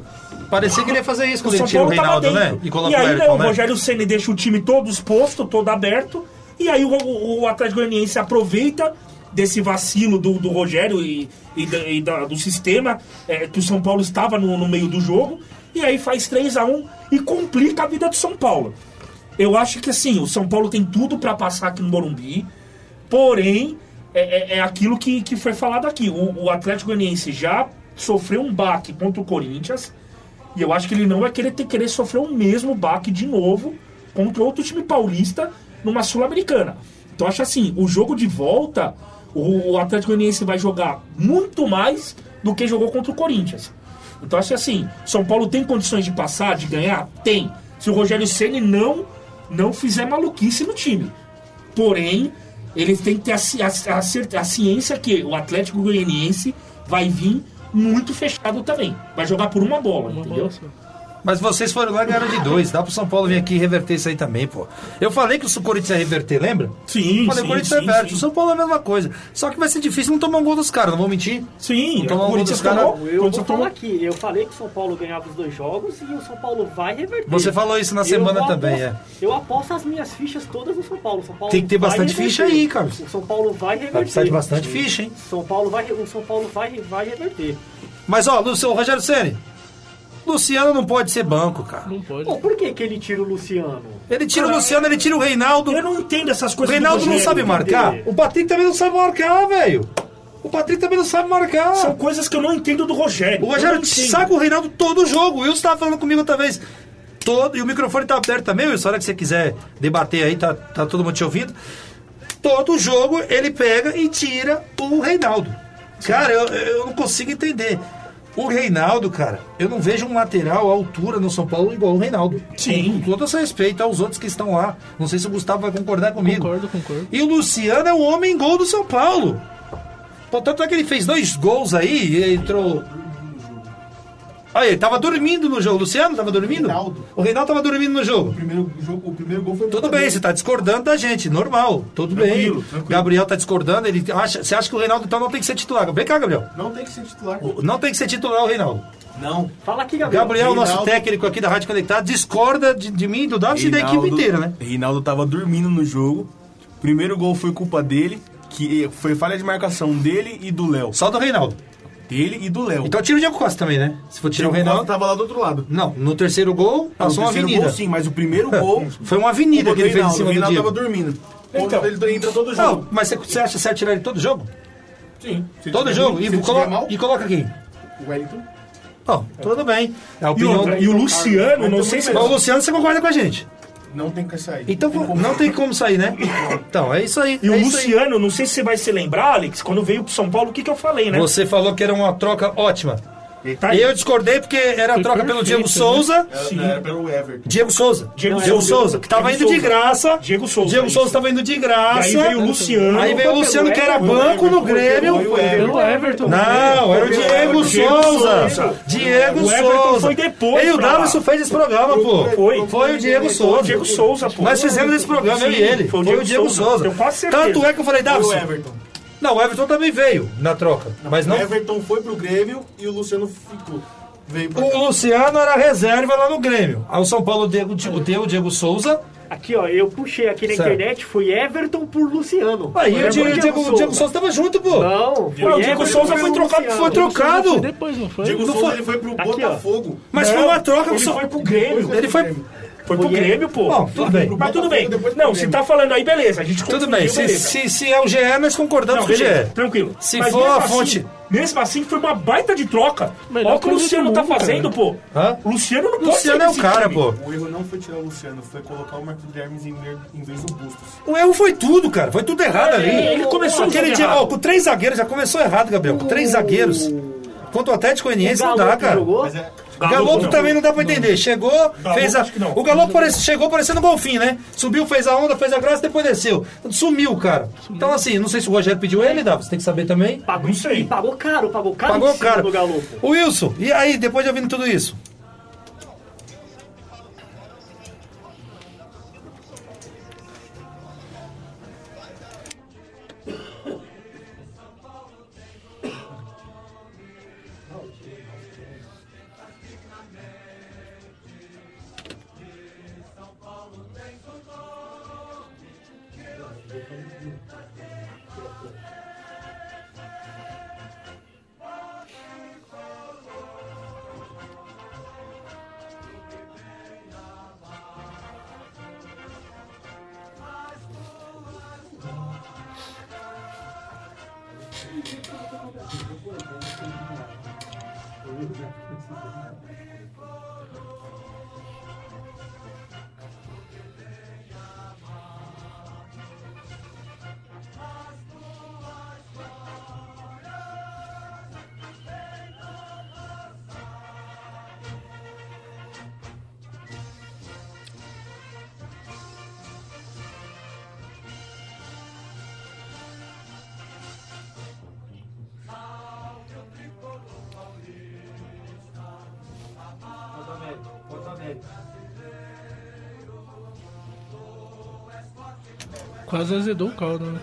Parecia que ele ia fazer isso quando ele tirou o Reinaldo, né? E, colocou aí o né, o né? Rogério Ceni deixa o time todo exposto, todo aberto. E aí o, o, o Atlético Goianiense aproveita desse vacilo do, do Rogério e, e da- e da- do sistema é, que o São Paulo estava no, no meio do jogo. E aí faz 3 a 1 e complica a vida do São Paulo. Eu acho que assim, o São Paulo tem tudo para passar aqui no Morumbi. Porém, é, é- é aquilo que, que foi falado aqui. O, o Atlético Goianiense já sofreu um baque contra o Corinthians. E eu acho que ele não vai querer ter querer sofrer o mesmo baque de novo contra outro time paulista numa Sul-Americana. Então acho assim, o jogo de volta, o, o Atlético Goianiense vai jogar muito mais do que jogou contra o Corinthians. Então acho assim, São Paulo tem condições de passar, de ganhar? Tem. Se o Rogério Ceni não não fizer maluquice no time. Porém, ele tem que ter a, a, a a ciência que o Atlético Goianiense vai vir muito fechado também. Vai jogar por uma bola, entendeu? Mas vocês foram lá e ganharam de dois. Dá pro São Paulo vir aqui e reverter isso aí também, pô. Eu falei que o Corinthians ia reverter, lembra? Sim, Falei, sim, o Corinthians sim, reverte. sim. O São Paulo é a mesma coisa. Só que vai ser difícil não tomar um gol dos caras, não vou mentir. Sim, não tomar o um gol dos caras. Eu vou falar tomou- aqui, eu falei que o São Paulo ganhava os dois jogos e o São Paulo vai reverter. Você falou isso na Eu semana também, apostar- Eu aposto as minhas fichas todas no São Paulo. São Paulo Tem que ter bastante reverter. ficha aí, Carlos. O São Paulo vai reverter. Vai precisar de bastante ficha, hein? São Paulo vai, o São Paulo vai, vai reverter. Mas, ó, Lúcio, Rogério Ceni Luciano não pode ser banco, cara. Não pode. Pô, por que, que ele tira o Luciano? Ele tira o Luciano, ele tira o Reinaldo. Eu não entendo essas O coisas. do Reinaldo não sabe marcar. entender. O Patrick também não sabe marcar, velho. O Patrick também não sabe marcar. São coisas que eu não entendo do Rogério. O Rogério saca o Reinaldo todo jogo. O Wilson estava falando comigo outra vez. Todo, e o microfone tá aberto também, Wilson. A hora que você quiser debater aí, tá, tá todo mundo te ouvindo. Todo jogo ele pega e tira o Reinaldo. Cara, eu, eu não consigo entender. O Reinaldo, cara, eu não vejo um lateral à altura no São Paulo igual o Reinaldo. Sim. Com todo esse respeito aos outros que estão lá. Não sei se o Gustavo vai concordar comigo. Concordo, concordo. E o Luciano é o homem gol do São Paulo. Pô, tanto é que ele fez dois gols aí e entrou. Aí, ele tava dormindo no jogo. Luciano tava dormindo? Reinaldo. O Reinaldo tava dormindo no jogo. O primeiro, jogo, o primeiro gol foi Tudo bem, você tá discordando da gente, normal, tudo Tranquilo, bem. tranquilo. Gabriel tá discordando, ele acha, você acha que o Reinaldo então não tem que ser titular? Vem cá, Gabriel. Não tem que ser titular. O- Não tem que ser titular o Reinaldo. Não. Fala aqui, Gabriel. Gabriel, nosso Reinaldo- técnico aqui da Rádio Conectado, discorda de, de mim, do Davi e da equipe inteira, né? Reinaldo tava dormindo no jogo. Primeiro gol foi culpa dele, que foi falha de marcação dele e do Léo. Só do Reinaldo. Dele e do Léo. Então tira o Diego Costa também, né? Se for tirar o Diego Reinaldo. Costa tava lá do outro lado. Não, no terceiro gol, No passou uma terceiro avenida. gol, sim, mas o primeiro gol. Foi uma avenida que ele fez em cima O do Reinaldo Diego. tava dormindo. Então. ele entra todo Não, jogo. mas você, você acha certo tirar ele todo jogo? Sim. Se Todo tiver jogo? ruim, E, se colo- mal, e coloca quem? O Wellington. Ó, tudo bem. É a E, opinião outra, e o Luciano, não sei se. Mas o Luciano, você concorda com a gente? Não tem que sair. Então não tem como sair, né? Então, é isso aí. E o é aí. Luciano, não sei se você vai se lembrar, Alex, quando veio pro São Paulo, o que, que eu falei, né? Você falou que era uma troca ótima. Tá aí. Eu discordei porque era troca pelo perfeito, Diego né? Souza. Era, era pelo Everton. Diego Souza. Diego Diego Souza. Souza, que tava Diego indo de Souza. graça. Diego Souza, Diego. Souza tava indo de graça. E aí veio o Luciano. Aí veio o Luciano, que era banco no Grêmio. foi. Pelo Everton. Não, era o Diego Diego Souza. Diego Souza. foi depois e o. Davidson fez esse programa, pô. Foi. Foi o Diego Souza. Diego Souza, pô. Nós fizemos esse programa, eu Sim, e ele. foi o Diego Souza. Tanto é que eu falei, Foi o Davidson. Não, o Everton também veio na troca. Mas não. O Everton foi pro Grêmio e o Luciano ficou. O Luciano era reserva lá no Grêmio. Aí o São Paulo deu, deu o Diego Souza. Aqui, ó, eu puxei aqui na Certo. internet, foi Everton por Luciano. Aí o Diego, Diego, Souza. Diego Souza tava junto, pô. Não, Não, foi o Diego Souza foi trocado, Luciano. Foi trocado. Foi depois, não foi? Diego não Souza foi- ele foi pro Aqui. Botafogo. Mas Não, foi uma troca. Ele só- foi pro Grêmio. Ele foi. Foi pro Grêmio, pô. Bom, tudo bem. Mas tudo bem. Não, se tá falando aí, beleza. A gente Tudo bem. Se, se, se é o GE, nós concordamos Não, com o GE. tranquilo. Se Mas for a assim- fonte- mesmo assim, foi uma baita de troca. Melhor Olha o que o Luciano tá mundo, fazendo, cara. pô. Hã? O Luciano não pode Luciano ser é o cara, time. pô. O erro não foi tirar o Luciano, foi colocar o Marcos Guilherme em, em vez do Bustos. O erro foi tudo, cara. Foi tudo errado ali. ele começou Aquele dia, ó, com três zagueiros, já começou errado, Gabriel. Com três zagueiros. Contra o Atlético Goianiense não dá, cara. jogou? Mas é, Galopo também não dá pra entender. Chegou, fez a. O Galopo parece- chegou parecendo golfinho, né? Subiu, fez a onda, fez a graça, depois desceu. Sumiu, cara. Então, assim, não sei se o Rogério pediu ele, Davi. Você tem que saber também. Pagou, Não sei. E pagou caro, pagou caro Pagou caro. do Galo. O Wilson, e aí, depois de ouvindo tudo isso? Quase azedou o caldo, né?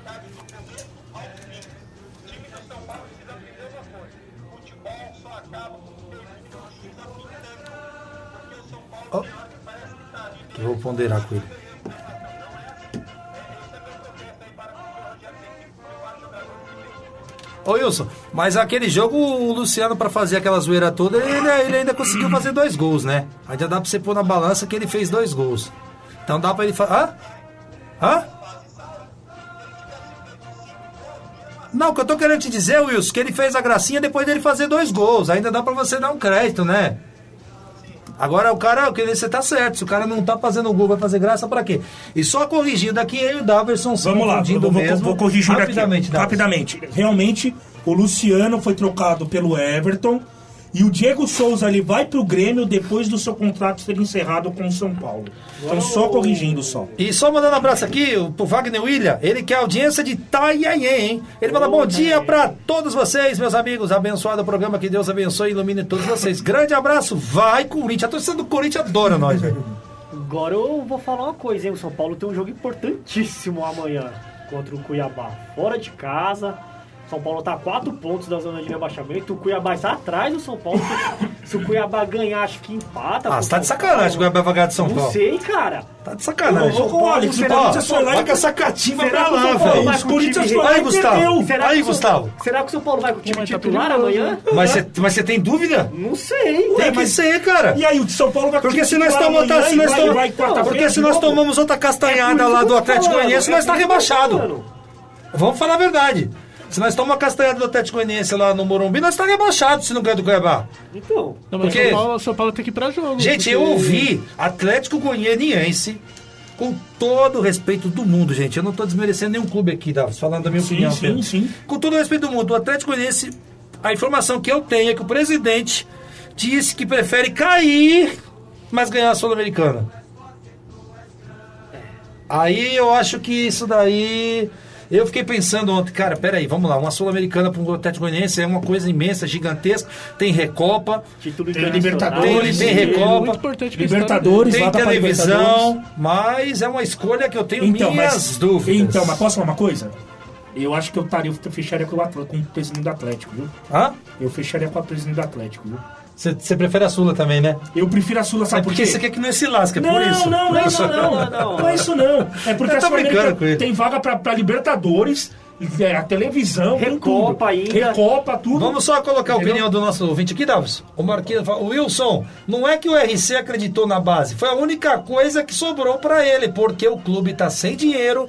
Eu vou ponderar com ele. Ô Wilson, mas aquele jogo, o Luciano, pra fazer aquela zoeira toda, ele, ele ainda conseguiu fazer dois gols, né? Ainda dá pra você pôr na balança que ele fez dois gols. Então dá pra ele fazer. Hã? Não, o que eu tô querendo te dizer, Wilson, que ele fez a gracinha depois dele fazer dois gols. Ainda dá pra você dar um crédito, né? Agora o cara, o que você tá certo. Se o cara não tá fazendo gol, vai fazer graça pra quê? E só corrigindo aqui, eu e o Daverson Vamos lá, vou, mesmo. vou corrigir rapidamente, aqui. Daverson. Rapidamente. Realmente, o Luciano foi trocado pelo Everton E o Diego Souza ele vai pro Grêmio depois do seu contrato ser encerrado com o São Paulo. Então só corrigindo só. E só mandando um abraço aqui o- pro Wagner William, ele quer audiência de Itanhaém, hein? Ele fala bom dia pra todos vocês, meus amigos. Abençoado o programa, que Deus abençoe e ilumine todos vocês. Grande abraço, vai Corinthians. A torcida do Corinthians adora nós, velho. Agora eu vou falar uma coisa, hein? O São Paulo tem um jogo importantíssimo amanhã contra o Cuiabá. Fora de casa. São Paulo tá a 4 pontos da zona de rebaixamento. O Cuiabá está atrás do São Paulo. Se o Cuiabá ganhar, acho que empata. Ah, você tá de sacanagem o Cuiabá vai ganhar de São Não Paulo. sei, cara. Tá de sacanagem. Ô, Alex, o Corinthians foi lá e- vai com essa Será pra lá, São Paulo velho. Os Corinthians foi lá e Aí, Gustavo. Será que Aí, o São- Gustavo. Será que o São Paulo vai com o time tá titular amanhã? Mas você, mas você tem dúvida? Não sei. Tem que ser, cara. E aí, o São Paulo vai com Porque o se time nós tomamos, porque se de nós tomamos outra É castanhada lá do Atlético Goianiense, é nós tá tô rebaixado. Vamos falar a verdade. Se nós tomamos uma castanhada do Atlético Goianiense lá no Morumbi, nós tá rebaixado se não ganhar do Cuiabá. Então. Não, mas Porque- São Paulo, São Paulo tem que ir pra jogo. Gente, porque- eu ouvi Atlético Goianiense com todo o respeito do mundo, gente. Eu não tô desmerecendo nenhum clube aqui, Davos, falando da minha Sim, opinião. sim, Pedro. sim. Com todo o respeito do mundo, o Atlético Goianiense, a informação que eu tenho é que o presidente disse que prefere cair, mas ganhar a Sul-Americana. Aí eu acho que isso daí. Eu fiquei pensando ontem, cara, peraí, vamos lá, uma Sul-Americana para um Atlético Goianiense é uma coisa imensa, gigantesca. Tem Recopa, Título Tem. Libertadores, tem, tem É Recopa, pra Libertadores, tem televisão, mas é uma escolha que eu tenho Então, minhas mas, dúvidas. então, mas posso falar uma coisa? Eu acho que eu estaria, eu fecharia com o, Atlético, com o presidente do Atlético, viu? Hã? Eu fecharia com o presidente do Atlético, viu? Você prefere a Sula também, né? Eu prefiro a Sula, É sabe por porque quê? você quer que não se lasque, é Não, por isso. não, não, Isso. não, não, não, não, não é isso não. É porque a ele. tem vaga pra, pra Libertadores, é, a televisão, Recopa tudo. ainda. Recopa, tudo. Vamos só colocar a Entendeu? opinião do nosso ouvinte aqui, Davos. O Marquinhos fala, Wilson, não é que o RC acreditou na base, foi a única coisa que sobrou pra ele, porque o clube tá sem dinheiro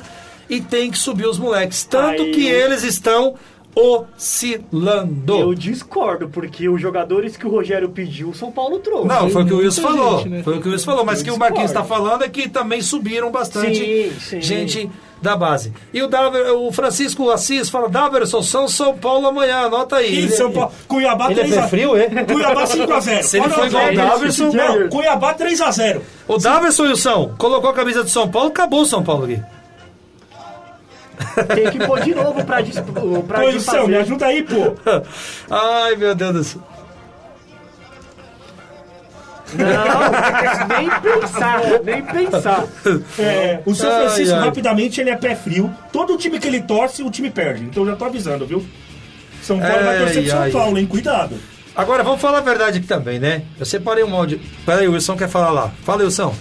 e tem que subir os moleques. Tanto Aí que eles estão oscilando. Eu discordo, porque os jogadores que o Rogério pediu, o São Paulo trouxe. Não, foi o que o Wilson falou. gente, né? Foi o que o Wilson falou. Mas o que o Marquinhos está falando é que também subiram bastante Sim, sim. gente da base. E o, Daver, o Francisco Assis fala: Daverson, São São Paulo amanhã, anota aí. Ele- São Paulo, Cuiabá Ele é 3 a pé frio, é? Cuiabá 5x0. Se ele for igual o Daverson. Não, Cuiabá 3x0. O Daverson Wilson colocou a camisa do São Paulo, acabou o São Paulo aqui. Tem que pôr de novo pra, dis pra Pô, me ajuda aí, pô. Ai, meu Deus do céu. Não, nem pensar, nem pensar. É, o São Ai, Francisco, ai. rapidamente, ele é pé frio. Todo time que ele torce, o time perde. Então eu já tô avisando, viu? São Paulo vai Ai, torcer pro São ai. Paulo, hein? Cuidado. Agora, vamos falar a verdade aqui também, né? Eu separei um áudio. Peraí, o Wilson quer falar lá. Fala, Wilson.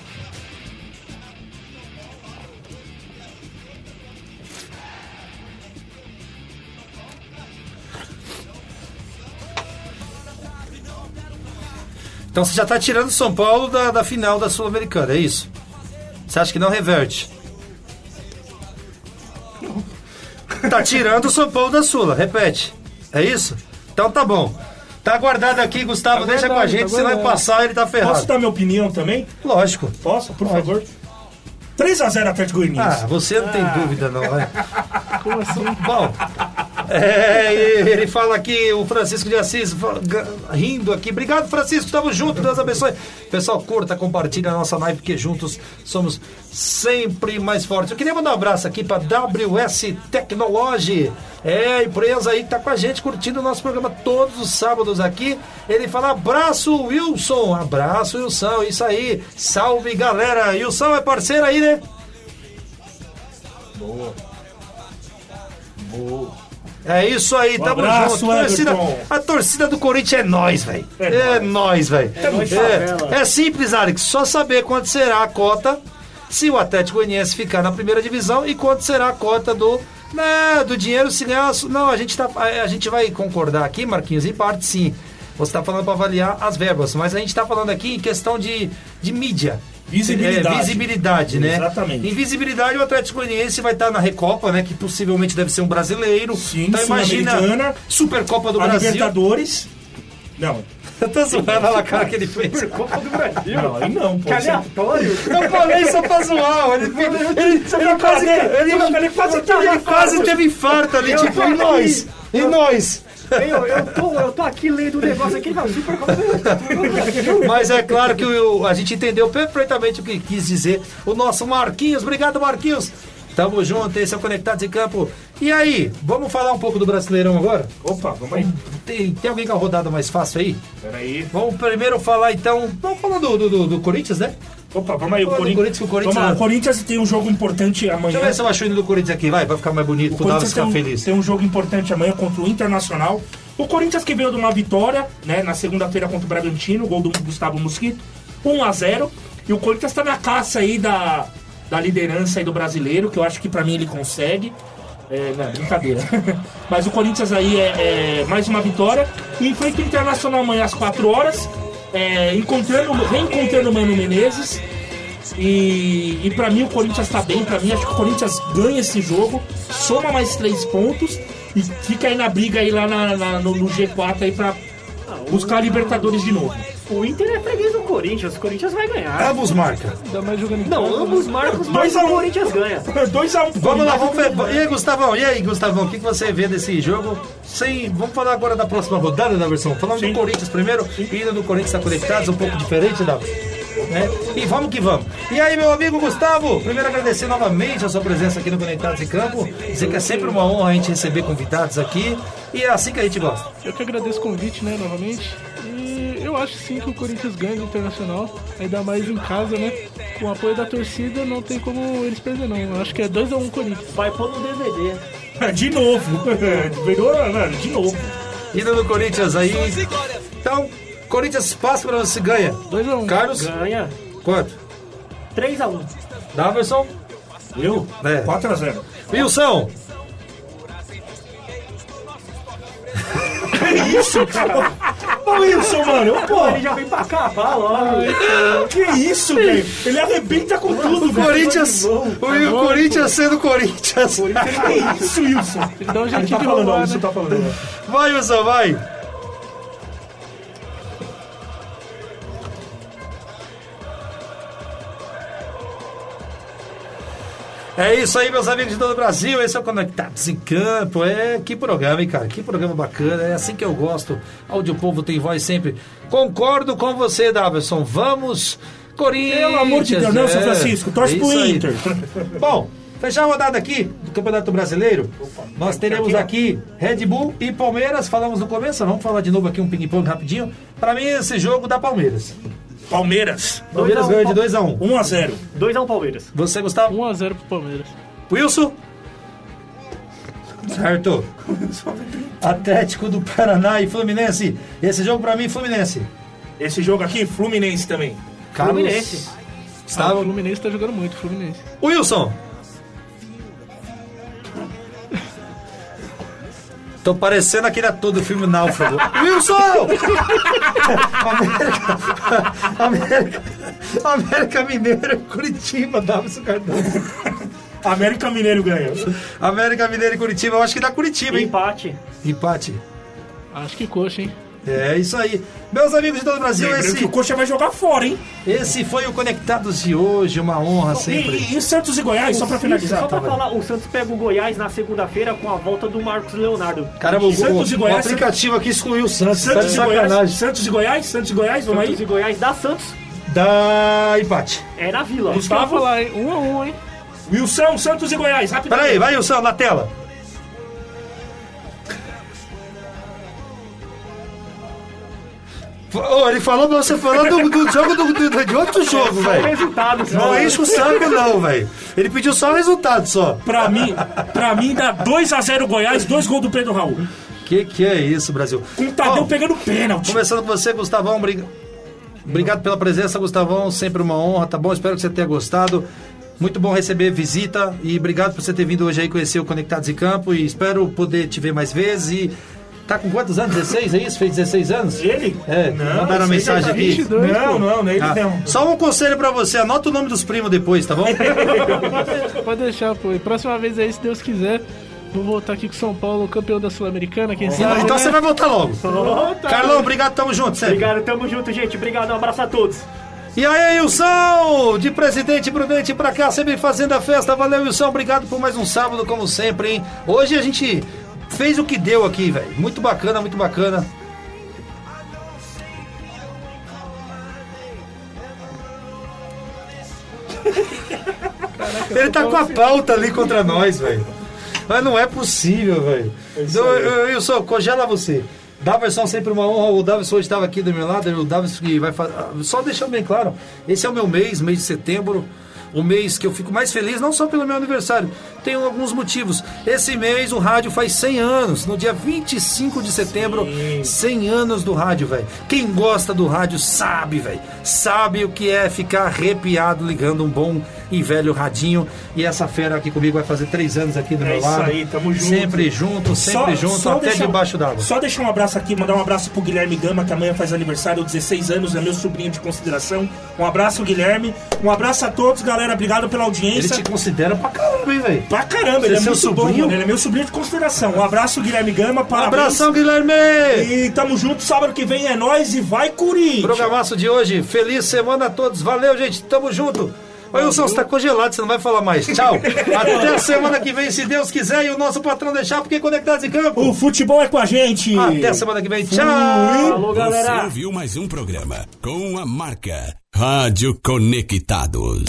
Então você já tá tirando São Paulo da, da final da Sul-Americana, é isso? Você acha que não reverte? Tá tirando o São Paulo da Sula, repete. É isso? Então tá bom. Tá guardado aqui, Gustavo, deixa com a gente, tá se vai passar, ele tá ferrado. Posso dar minha opinião também? Lógico. Posso, por favor? 3x0 Atlético Goianiense. Ah, você não tem dúvida não, né? Como assim? Bom, é, ele fala aqui, o Francisco de Assis, rindo aqui. Obrigado, Francisco, tamo junto, Deus abençoe. Pessoal, curta, compartilha a nossa live, porque juntos somos sempre mais fortes. Eu queria mandar um abraço aqui para WS Technology, é a empresa aí que tá com a gente, curtindo o nosso programa todos os sábados aqui. Ele fala, abraço, Wilson, abraço, Wilson, isso aí, salve, galera. Wilson é parceiro aí, né? Boa. É isso aí, Um tamo abraço, junto. Torcida- a torcida do Corinthians é nós, velho. É É nós, velho. nóis, É, favela. é simples, Alex. Só saber quanto será a cota se o Atlético Goianiense ficar na primeira divisão e quanto será a cota do né, do dinheiro se ganhar. Não, a gente, tá, a, a gente vai concordar aqui, Marquinhos, em parte sim. Você está falando para avaliar as verbas, mas a gente está falando aqui em questão de, de mídia. Visibilidade. É, visibilidade, né? Exatamente. Em visibilidade, o Atlético Goianiense vai estar na Recopa, né? Que possivelmente deve ser um brasileiro. Sim, então imagina Supercopa do a Brasil. Libertadores. Não, Eu tô zoando a cara que ele fez. Copa do Brasil. não, aí não, pô. Que aleatório. Eu falei só pra zoar. Ele, ele, ele, ele quase, ele, ele quase ele quase teve infarto ali. Eu Tipo, e nós? E nós? Eu, eu, tô, eu tô aqui lendo o negócio aqui, não, super Mas é claro que o- a gente entendeu perfeitamente o que quis dizer o nosso Marquinhos. Obrigado, Marquinhos. Tamo junto, esse é o Conectados em Campo. E aí, vamos falar um pouco do Brasileirão agora? Opa, vamos aí. Tem, tem alguém com a rodada mais fácil aí? Peraí. Vamos primeiro falar então. Vamos falar do, do, do- do Corinthians, né? Opa, vamos aí. O do Corinthians, o Corinthians- Vamos lá, o Corinthians tem um jogo importante amanhã. Deixa eu ver se eu acho o hino do Corinthians aqui, vai, vai ficar mais bonito, O pro Corinthians ficar tem um, feliz. tem um jogo importante amanhã contra o Internacional. O Corinthians que veio de uma vitória, né, na segunda-feira contra o Bragantino, gol do Gustavo Mosquito, 1 a 0 E o Corinthians tá na caça aí da, da liderança aí do brasileiro, que eu acho que pra mim ele consegue. É, não, brincadeira. Mas o Corinthians aí é, é mais uma vitória. E enfrenta o Internacional amanhã às 4 horas. É, encontrando, reencontrando o Mano Menezes. E, e para mim o Corinthians tá bem, pra mim acho que o Corinthians ganha esse jogo, soma mais três pontos e fica aí na briga aí lá na- na- no, no G4 aí pra buscar a Libertadores de novo. O Inter é freguês do Corinthians, o Corinthians vai ganhar. Ambos marcam. Ainda mais jogando em Não, casa, ambos né? marcam, mas Dois a o um. Corinthians ganha. 2x1 um, Vamos lá, vamos ver. E aí, Gustavão? E aí, Gustavão? O que que você vê desse jogo? Sem, vamos falar agora da próxima rodada da versão. Falando do Corinthians primeiro. Hino do Corinthians está conectado, um pouco diferente, Davi. Né? E vamos que vamos. E aí, meu amigo Gustavo, primeiro agradecer novamente a sua presença aqui no Conectados em Campo. Dizer que é sempre uma honra a gente receber convidados aqui. E é assim que a gente gosta. Eu que agradeço o convite, né, novamente. E eu acho sim que o Corinthians ganha do Internacional, ainda mais em casa, né? Com o apoio da torcida, não tem como eles perder, não. Eu acho que é 2x1 Corinthians. Vai pôr no DVD. De novo. Mano, de novo. Hino do Corinthians aí. Então, Corinthians passa para você ganha. 2x1. Carlos, Ganha. quanto? 3x1. Daverson? Eu? É. 4x0. Wilson? Que isso, cara? Ô Wilson, mano, pô, Ele já vem pra cá, fala, ó. que isso, velho? Ele arrebenta com tudo, O velho. Corinthians, o, o Corinthians sendo Corinthians. Que isso, Wilson? Que dar um jeitinho tá falando, Wilson né? tá falando. Vai, Wilson, vai. É isso aí, meus amigos de todo o Brasil. Esse é o Conectados em Campo. É, que programa, hein, cara? Que programa bacana. É assim que eu gosto. Onde o povo tem voz sempre. Concordo com você, Davidson. Vamos, Corinthians. Pelo amor de Deus, não, São É, Francisco, torce é pro isso aí. Inter. Bom, fechar a rodada aqui do Campeonato Brasileiro. Nós teremos aqui Red Bull e Palmeiras. Falamos no começo, vamos falar de novo aqui um ping-pong rapidinho. Pra mim, esse jogo dá Palmeiras. Palmeiras, Palmeiras Dois a um, ganha de 2x1. 1x0. 2x1 Palmeiras. Você, Gustavo? 1x0 pro Palmeiras. Wilson? Certo. Atlético do Paraná e Fluminense. Esse jogo pra mim, Fluminense. Esse jogo aqui, Fluminense também. Carlos. Fluminense. Ah, o Gustavo. Fluminense tá jogando muito, Fluminense. Wilson. Tô parecendo aquele ator do filme Náufrago. Wilson! América, América, América Mineiro, Curitiba, Davidson Cardoso. América Mineiro ganha. América Mineiro e Curitiba, eu acho que dá Curitiba, hein? Empate. Empate. Acho que coxa, hein? É isso aí. Meus amigos de todo o Brasil, Lembrando esse, que o Coxa vai jogar fora, hein? esse foi o Conectados de hoje, uma honra sempre. E, e Santos e Goiás, só pra finalizar. Só pra tá, velho? falar, o Santos pega o Goiás na segunda-feira com a volta do Marcos Leonardo. Caramba, o, Santos e o, o Goiás- aplicativo aqui excluiu o Santos, tá Santos de e Goiás, sacanagem. Santos e Goiás, Santos e Goiás, vamos Santos aí. e Goiás da Santos Dá empate. é na Vila. Isso que eu ia falar, hein? 1x1, hein? Wilson, Santos e Goiás, rapidamente. Peraí, vai, Wilson, na tela. Ô, ele falou você falar do, do jogo do, do- de outro jogo, velho. resultado. Não só. enche o saco, não, velho. Ele pediu só o resultado só. Pra mim, pra mim dá 2x0 Goiás, dois gols do Pedro Raul. Que que é isso, Brasil? Com o Tadeu Ó, pegando pênalti. Começando com você, Gustavão. obrig- Obrigado pela presença, Gustavão. Sempre uma honra, tá bom? Espero que você tenha gostado. Muito bom receber visita e obrigado por você ter vindo hoje aí conhecer o Conectados em Campo e espero poder te ver mais vezes. E tá com quantos anos? 16, é isso? Fez 16 anos? Ele? É, Não, mandaram uma mensagem tá aqui. 22, Não, pô. não, ele Ah, não. só um conselho pra você, anota o nome dos primos depois, tá bom? Pode deixar, pô. E próxima vez aí, se Deus quiser, vou voltar aqui com São Paulo, campeão da Sul-Americana, quem sabe. então né? você vai voltar logo. Tá. Carlão, obrigado, tamo junto, sempre. Obrigado, tamo junto, gente. Obrigado, um abraço a todos. E aí, Wilson, de Presidente Prudente pra cá, sempre fazendo a festa. Valeu, Wilson, obrigado por mais um sábado, como sempre, hein? Hoje a gente fez o que deu aqui, velho. Muito bacana, muito bacana. Ele tá com a pauta ali contra nós, velho. Mas não é possível, velho. Então, eu, eu sou, congela você. Daverson sempre uma honra. O Davidson hoje estava aqui do meu lado. O Davidson que vai fazer. Só deixando bem claro, esse é o meu mês, mês de setembro. O mês que eu fico mais feliz, não só pelo meu aniversário, tem alguns motivos. Esse mês o rádio faz 100 anos, no dia 25 de setembro, 100 anos do rádio, velho. Quem gosta do rádio sabe, velho. Sabe o que é ficar arrepiado ligando um bom e velho radinho. E essa fera aqui comigo vai fazer três anos aqui do É meu isso lado. aí, tamo junto. Sempre junto, sempre junto, até deixar- debaixo d'água. Só deixar um abraço aqui, mandar um abraço pro Guilherme Gama, que amanhã faz aniversário, 16 anos, é meu sobrinho de consideração. Um abraço, Guilherme. Um abraço a todos, galera. Obrigado pela Ele audiência. te considera pra caramba, hein, velho? Pra caramba, Você ele é é seu muito bom, sobrinho? mano. Ele é meu sobrinho de consideração. Um abraço, Guilherme Gama. Parabéns. Abração, Guilherme! E tamo junto, sábado que vem é nós e vai Corinthians. Programaço de hoje. Feliz semana a todos. Valeu, gente. Tamo junto. Ô, Wilson, você tá congelado, você não vai falar mais. Tchau. Até semana que vem, se Deus quiser, e o nosso patrão deixar, porque conectados em campo. O futebol é com a gente. Até semana que vem. Tchau. Falou, Você galera. ouviu mais um programa com a marca Rádio Conectados.